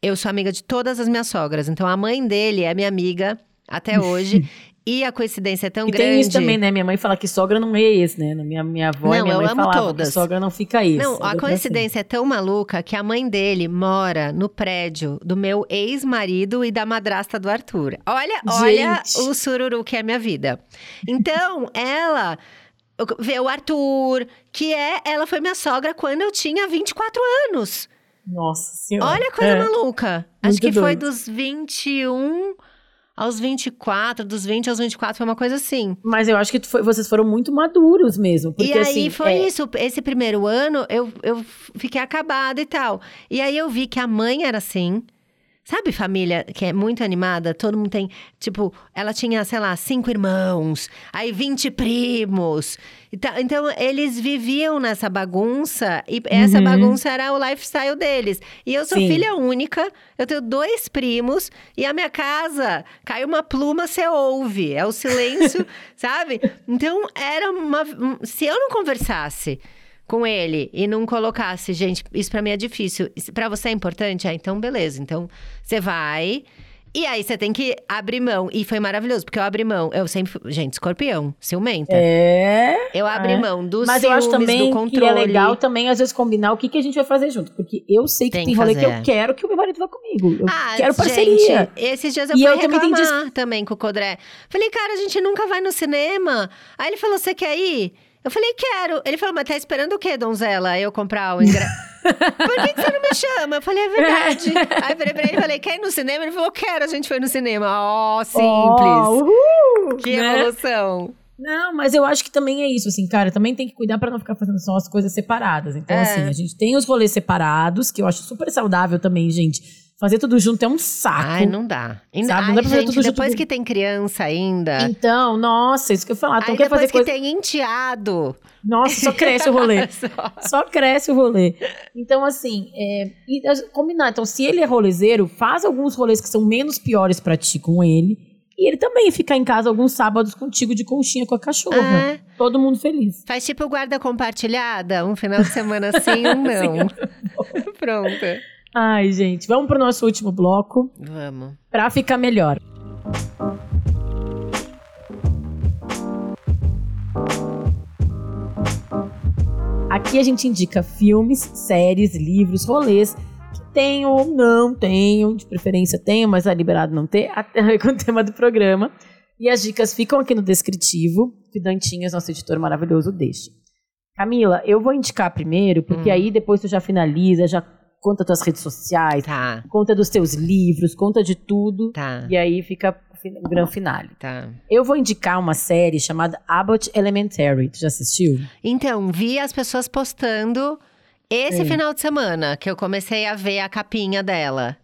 eu sou amiga de todas as minhas sogras. Então a mãe dele é minha amiga até hoje. e a coincidência é tão E grande. tem isso também, né? Minha mãe fala que sogra não é esse, né? Minha, minha avó e Não, minha eu mãe amo falavam todas. que sogra não fica esse. Não, a tô coincidência é tão maluca que a mãe dele mora no prédio do meu ex-marido e da madrasta do Arthur. Olha, olha o sururu que é minha vida. Então, ela vê o Arthur, que é, ela foi minha sogra quando eu tinha 24 anos. Nossa senhora. Olha a coisa É. maluca. Acho Muito que foi doido. dos 21 aos 24, dos 20 aos 24, foi uma coisa assim. Mas eu acho que foi- vocês foram muito maduros mesmo. Porque, e aí assim, foi é, isso. Esse primeiro ano eu, eu fiquei acabada e tal. E aí eu vi que a mãe era assim. Sabe, família que é muito animada? Todo mundo tem. Tipo, ela tinha, sei lá, cinco irmãos, aí 20 primos. e tal. Então, eles viviam nessa bagunça e essa Uhum. bagunça era o lifestyle deles. E eu sou Sim. filha única, eu tenho dois primos e a minha casa cai uma pluma, você ouve. É o silêncio, sabe? Então, era uma. um- Se eu não conversasse com ele e não colocasse, gente, isso pra mim é difícil. Pra você é importante? Ah, então beleza. Então você vai. E aí você tem que abrir mão. E foi maravilhoso, porque eu abri mão. Eu sempre. Gente, escorpião, ciumenta. É. Eu abri é. mão do Mas eu acho ciúmes, também do que controle. é legal também, às vezes, combinar o que, que a gente vai fazer junto. Porque eu sei que Tem tem, que rolê que eu quero que o meu marido vá comigo. Eu Ah, quero parceria. Gente, esses dias eu E fui eu também tenho reclamar também com o Codré. Falei, cara, a gente nunca vai no cinema. Aí ele falou, você quer ir? Eu falei, quero. Ele falou, mas tá esperando o quê, donzela? Eu comprar o ingresso. Por que, que você não me chama? Eu falei, é verdade. Aí eu falei pra ele, falei, quer ir no cinema? Ele falou, quero. A gente foi no cinema. Ó, simples. Oh, que né? evolução. Não, mas eu acho que também é isso, assim, cara. Também tem que cuidar pra não ficar fazendo só as coisas separadas. Então, É. assim, a gente tem os rolês separados, que eu acho super saudável também, gente. Fazer tudo junto é um saco. Ai, não dá. E, Sabe, não dá pra fazer gente, tudo junto depois do- que tem criança ainda... Então, nossa, isso que eu ia falar. Então, quer depois fazer que coisa. tem enteado... Nossa, só cresce o rolê. Só. Só cresce o rolê. Então, assim, é, e combinar. Então, se ele é rolezeiro, faz alguns rolês que são menos piores pra ti com ele. E ele também ficar em casa alguns sábados contigo de conchinha com a cachorra. É. Todo mundo feliz. Faz tipo guarda compartilhada, um final de semana sim, um não. Pronto. Ai, gente, vamos pro nosso último bloco. Vamos. Pra ficar melhor. Aqui a gente indica filmes, séries, livros, rolês que tenham ou não tenham, de preferência tenham, mas é liberado não ter, até ver com o tema do programa. E as dicas ficam aqui no descritivo, que Dantinhas, nosso editor maravilhoso, deixa. Camila, eu vou indicar primeiro, porque Hum. aí depois tu já finaliza, já conta tuas redes sociais, Tá, conta dos teus livros, conta de tudo, tá, e aí fica o grande finale. tá. Eu vou indicar uma série chamada Abbott Elementary. Tu já assistiu? Então, vi as pessoas postando esse É. final de semana que eu comecei a ver a capinha dela.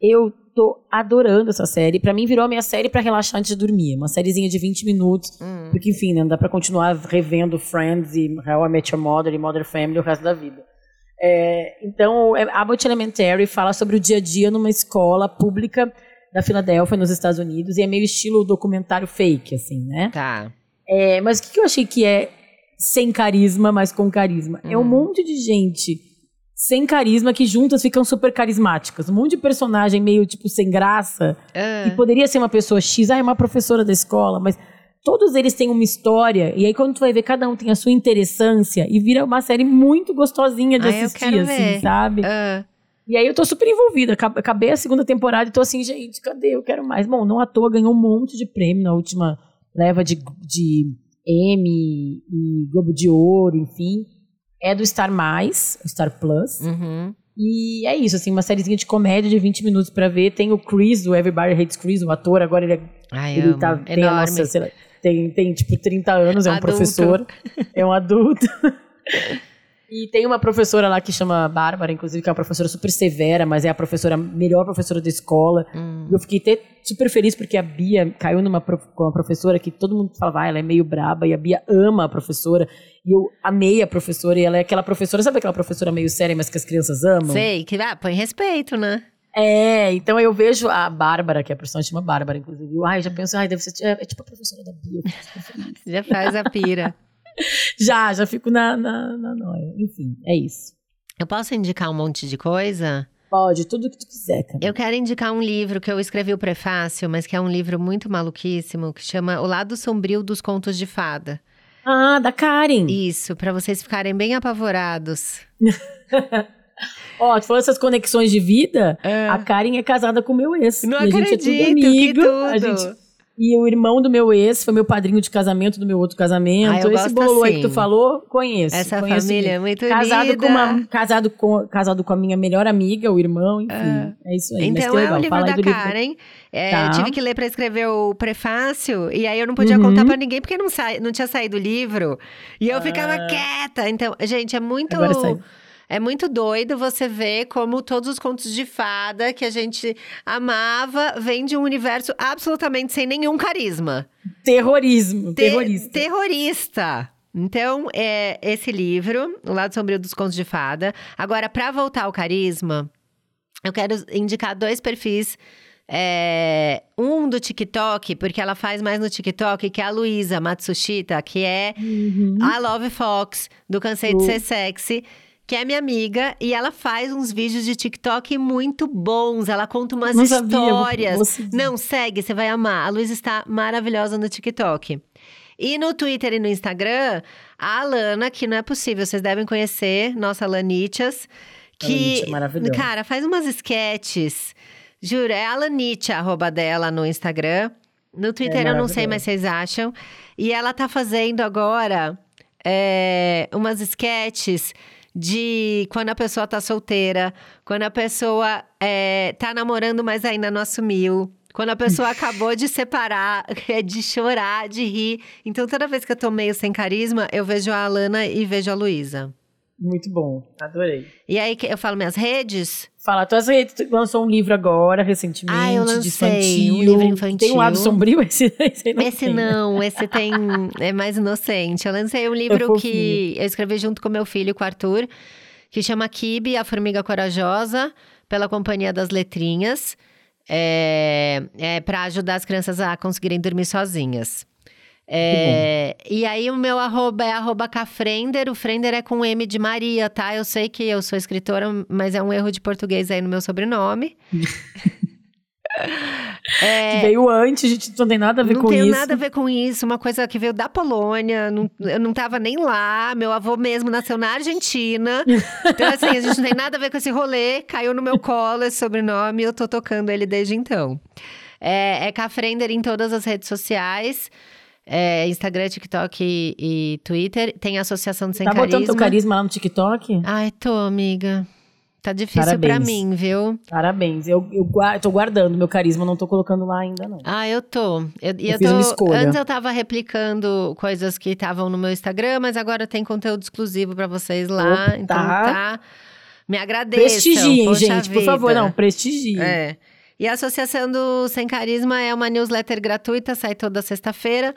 Eu tô adorando essa série. Pra mim virou a minha série pra relaxar antes de dormir. Uma sériezinha de 20 minutos. Hum. Porque, enfim, né, não dá pra continuar revendo Friends e How I Met Your Mother e Mother Family o resto da vida. É, então, é, Abbott Elementary fala sobre o dia a dia numa escola pública da Filadélfia, nos Estados Unidos. E é meio estilo documentário fake, assim, né? Tá. É, mas o que que eu achei que é sem carisma, mas com carisma? É um Hum. monte de gente sem carisma que juntas ficam super carismáticas. Um monte de personagem meio, tipo, sem graça. Ah, E poderia ser uma pessoa X, ah, é uma professora da escola, mas todos eles têm uma história. E aí, quando tu vai ver, cada um tem a sua interessância. E vira uma série muito gostosinha de Ah, eu assistir, assim, ver. sabe? ah, E aí eu tô super envolvida. Acab- Acabei a segunda temporada e tô assim, gente, cadê? Eu quero mais. Bom, não à toa ganhou um monte de prêmio na última leva de, de Emmy e Globo de Ouro, enfim. É do Star Mais, Star Plus. uhum. E é isso, assim, uma sériezinha de comédia de 20 minutos pra ver. Tem o Chris, do Everybody Hates Chris, o ator, agora ele, é, Ai, ele tá, tem, a Enorme. nossa, sei lá, tem, tem tipo 30 anos, é um Adulto. professor, é um adulto. E tem uma professora lá que chama Bárbara, inclusive, que é uma professora super severa, mas é a professora, melhor professora da escola. Hum. Eu fiquei até super feliz porque a Bia caiu numa com uma professora que todo mundo falava, ah, ela é meio braba, e a Bia ama a professora. E eu amei a professora, e ela é aquela professora, sabe aquela professora meio séria, mas que as crianças amam? Sei, que ah, põe respeito, né? É, então eu vejo a Bárbara, que é a personagem chama Bárbara, inclusive. Eu, ai, já penso, ai, deve ser é, é tipo a professora da Bia. Já faz a pira. já, já fico na, na, na noia. Enfim, é isso. Eu posso indicar um monte de coisa? Pode, tudo que tu quiser, cara. Eu quero indicar um livro que eu escrevi o prefácio, mas que é um livro muito maluquíssimo, que chama O Lado Sombrio dos Contos de Fada. Ah, da Karen. Isso, pra vocês ficarem bem apavorados. Ó, tu falou essas conexões de vida, a Karen é casada com o meu ex. Não e a gente é tudo acredito, amigo. A gente, e o irmão do meu ex foi meu padrinho de casamento do meu outro casamento. Ah, eu Esse bolo aí assim. que tu falou, conheço. Essa conheço família é muito casado unida. com uma casado com casado com a minha melhor amiga, o irmão, enfim. Ah. É isso aí. Então é legal. o livro Fala aí da do livro. Karen. É, Tá. Tive que ler pra escrever o prefácio e aí eu não podia Uhum. contar pra ninguém porque não, sai, não tinha saído o livro. E eu ficava Ah. quieta. Então, gente, é muito. Agora saiu. É muito doido você ver como todos os contos de fada que a gente amava vêm de um universo absolutamente sem nenhum carisma. Terrorismo, Te- terrorista. Terrorista. Então, é esse livro, O Lado Sombrio dos Contos de Fada. Agora, pra voltar ao carisma, eu quero indicar dois perfis. É, um do TikTok, porque ela faz mais no TikTok, que é a Luísa Matsushita, que é Uhum. a Love Fox, do Cansei de Uh. Ser Sexy, que é minha amiga, e ela faz uns vídeos de TikTok muito bons. Ela conta umas Não sabia, histórias. seguir. Não, segue, você vai amar. A Luísa está maravilhosa no TikTok. E no Twitter e no Instagram, a Alana, que não é possível, vocês devem conhecer, nossa Alanichas, que, Alanicha, maravilhosa. cara, faz umas sketches. Juro, é Alanicha, arroba dela no Instagram. No Twitter eu não sei, É mas vocês acham. E ela tá fazendo agora é, umas sketches de quando a pessoa tá solteira, quando a pessoa é, tá namorando, mas ainda não assumiu. Quando a pessoa acabou de separar, é de chorar, de rir. Então, toda vez que eu tô meio sem carisma, eu vejo a Alana e vejo a Luísa. Muito bom, adorei. E aí, eu falo minhas redes? Fala, tu lançou um livro agora, recentemente, Ah, eu de lancei infantil. um livro infantil. Tem um lado sombrio? Esse, esse não esse tem, não, esse tem. é mais inocente. Eu lancei um livro fofinho. que eu escrevi junto com meu filho, com o Arthur, que chama Kibe, a Formiga Corajosa, pela Companhia das Letrinhas, é, é para ajudar as crianças a conseguirem dormir sozinhas. É, e aí o meu arroba é arroba Cafrender, o Frender é com M de Maria, tá? Eu sei que eu sou escritora, mas é um erro de português aí no meu sobrenome. É, que veio antes, a gente não tem nada a ver com isso. Não tem nada a ver com isso, uma coisa que veio da Polônia, não, eu não tava nem lá, meu avô mesmo nasceu na Argentina. então, assim, a gente não tem nada a ver com esse rolê, caiu no meu colo esse sobrenome e eu tô tocando ele desde então. É, é Cafrender em todas as redes sociais. É, Instagram, TikTok e, e, Twitter. Tem a Associação do Sem tá Carisma. Tá botando teu carisma lá no TikTok? Ai, tô, amiga. Tá difícil para mim, viu? Parabéns. Eu, eu, eu tô guardando meu carisma, não tô colocando lá ainda, não. Ah, eu tô. Eu, eu, eu fiz tô, uma escolha. Antes eu tava replicando coisas que estavam no meu Instagram, mas agora tem conteúdo exclusivo para vocês lá. Opa. Então tá. Me agradeçam. Prestigiem, gente, vida. por favor. Não, prestigiem. É. E a Associação do Sem Carisma é uma newsletter gratuita, sai toda sexta-feira.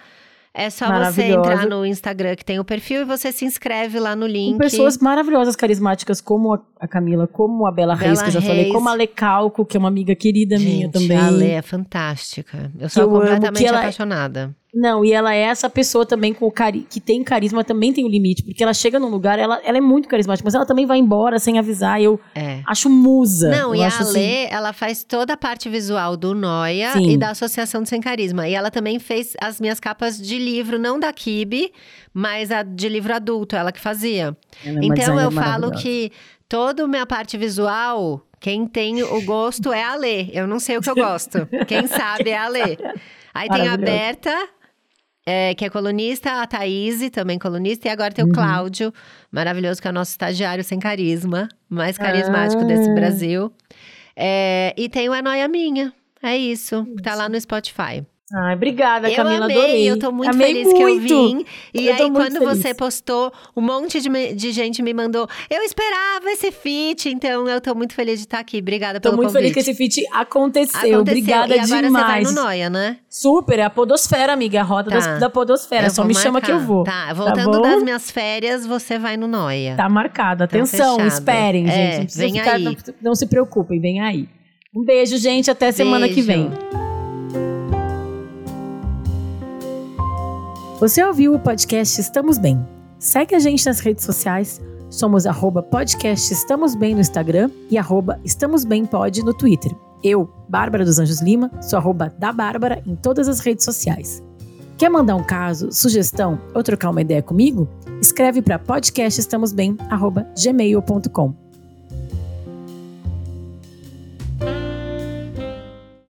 É só você entrar no Instagram que tem o perfil e você se inscreve lá no link. Com pessoas maravilhosas, carismáticas, como a Camila, como a Bela, Bela Reis, que eu já Reis. falei, como a Lecalco, que é uma amiga querida Gente, minha também. A Lê é fantástica. Eu sou eu completamente amo, apaixonada. Não, e ela é essa pessoa também com cari que tem carisma, também tem o um limite. Porque ela chega num lugar, ela, ela é muito carismática, mas ela também vai embora sem avisar. Eu é. acho musa. Não, eu e acho a Lê, assim... ela faz toda a parte visual do Noia Sim. e da Associação do Sem Carisma. E ela também fez as minhas capas de livro, não da Kibe, mas a de livro adulto, ela que fazia. Ela é então eu falo que toda a minha parte visual quem tem o gosto é a Lê. Eu não sei o que eu gosto. Quem sabe é a Lê. Aí tem a Berta, é, que é colunista, a Thaís, também colunista, e agora tem o uhum. Cláudio, maravilhoso, que é o nosso estagiário sem carisma, mais carismático ah. desse Brasil. É, e tem o É Noia Minha, é isso, que tá lá no Spotify. Ai, obrigada, eu Camila, amei, adorei. Eu tô muito amei feliz muito. que eu vim. E eu aí, quando feliz. você postou, um monte de, de gente me mandou. Eu esperava esse feat, então eu tô muito feliz de estar aqui. Obrigada tô pelo muito convite. feliz que esse feat aconteceu. aconteceu. Obrigada e agora demais. Você vai no Noia, né? Super, é a Podosfera, amiga. A roda tá. da Podosfera. Eu Só me marcar. chama que eu vou. Tá, voltando tá das minhas férias, você vai no Noia. Tá marcado. Atenção, tá esperem, é, gente. Não vem ficar, aí. Não, não, se preocupem, vem aí. Um beijo, gente. Até beijo. semana que vem. Você ouviu o podcast Estamos Bem? Segue a gente nas redes sociais. Somos arroba podcast Estamos Bem no Instagram e arroba Estamos Bem Pod no Twitter. Eu, Bárbara dos Anjos Lima, sou arroba da Bárbara em todas as redes sociais. Quer mandar um caso, sugestão ou trocar uma ideia comigo? Escreve para podcastestamosbem.gmail.com.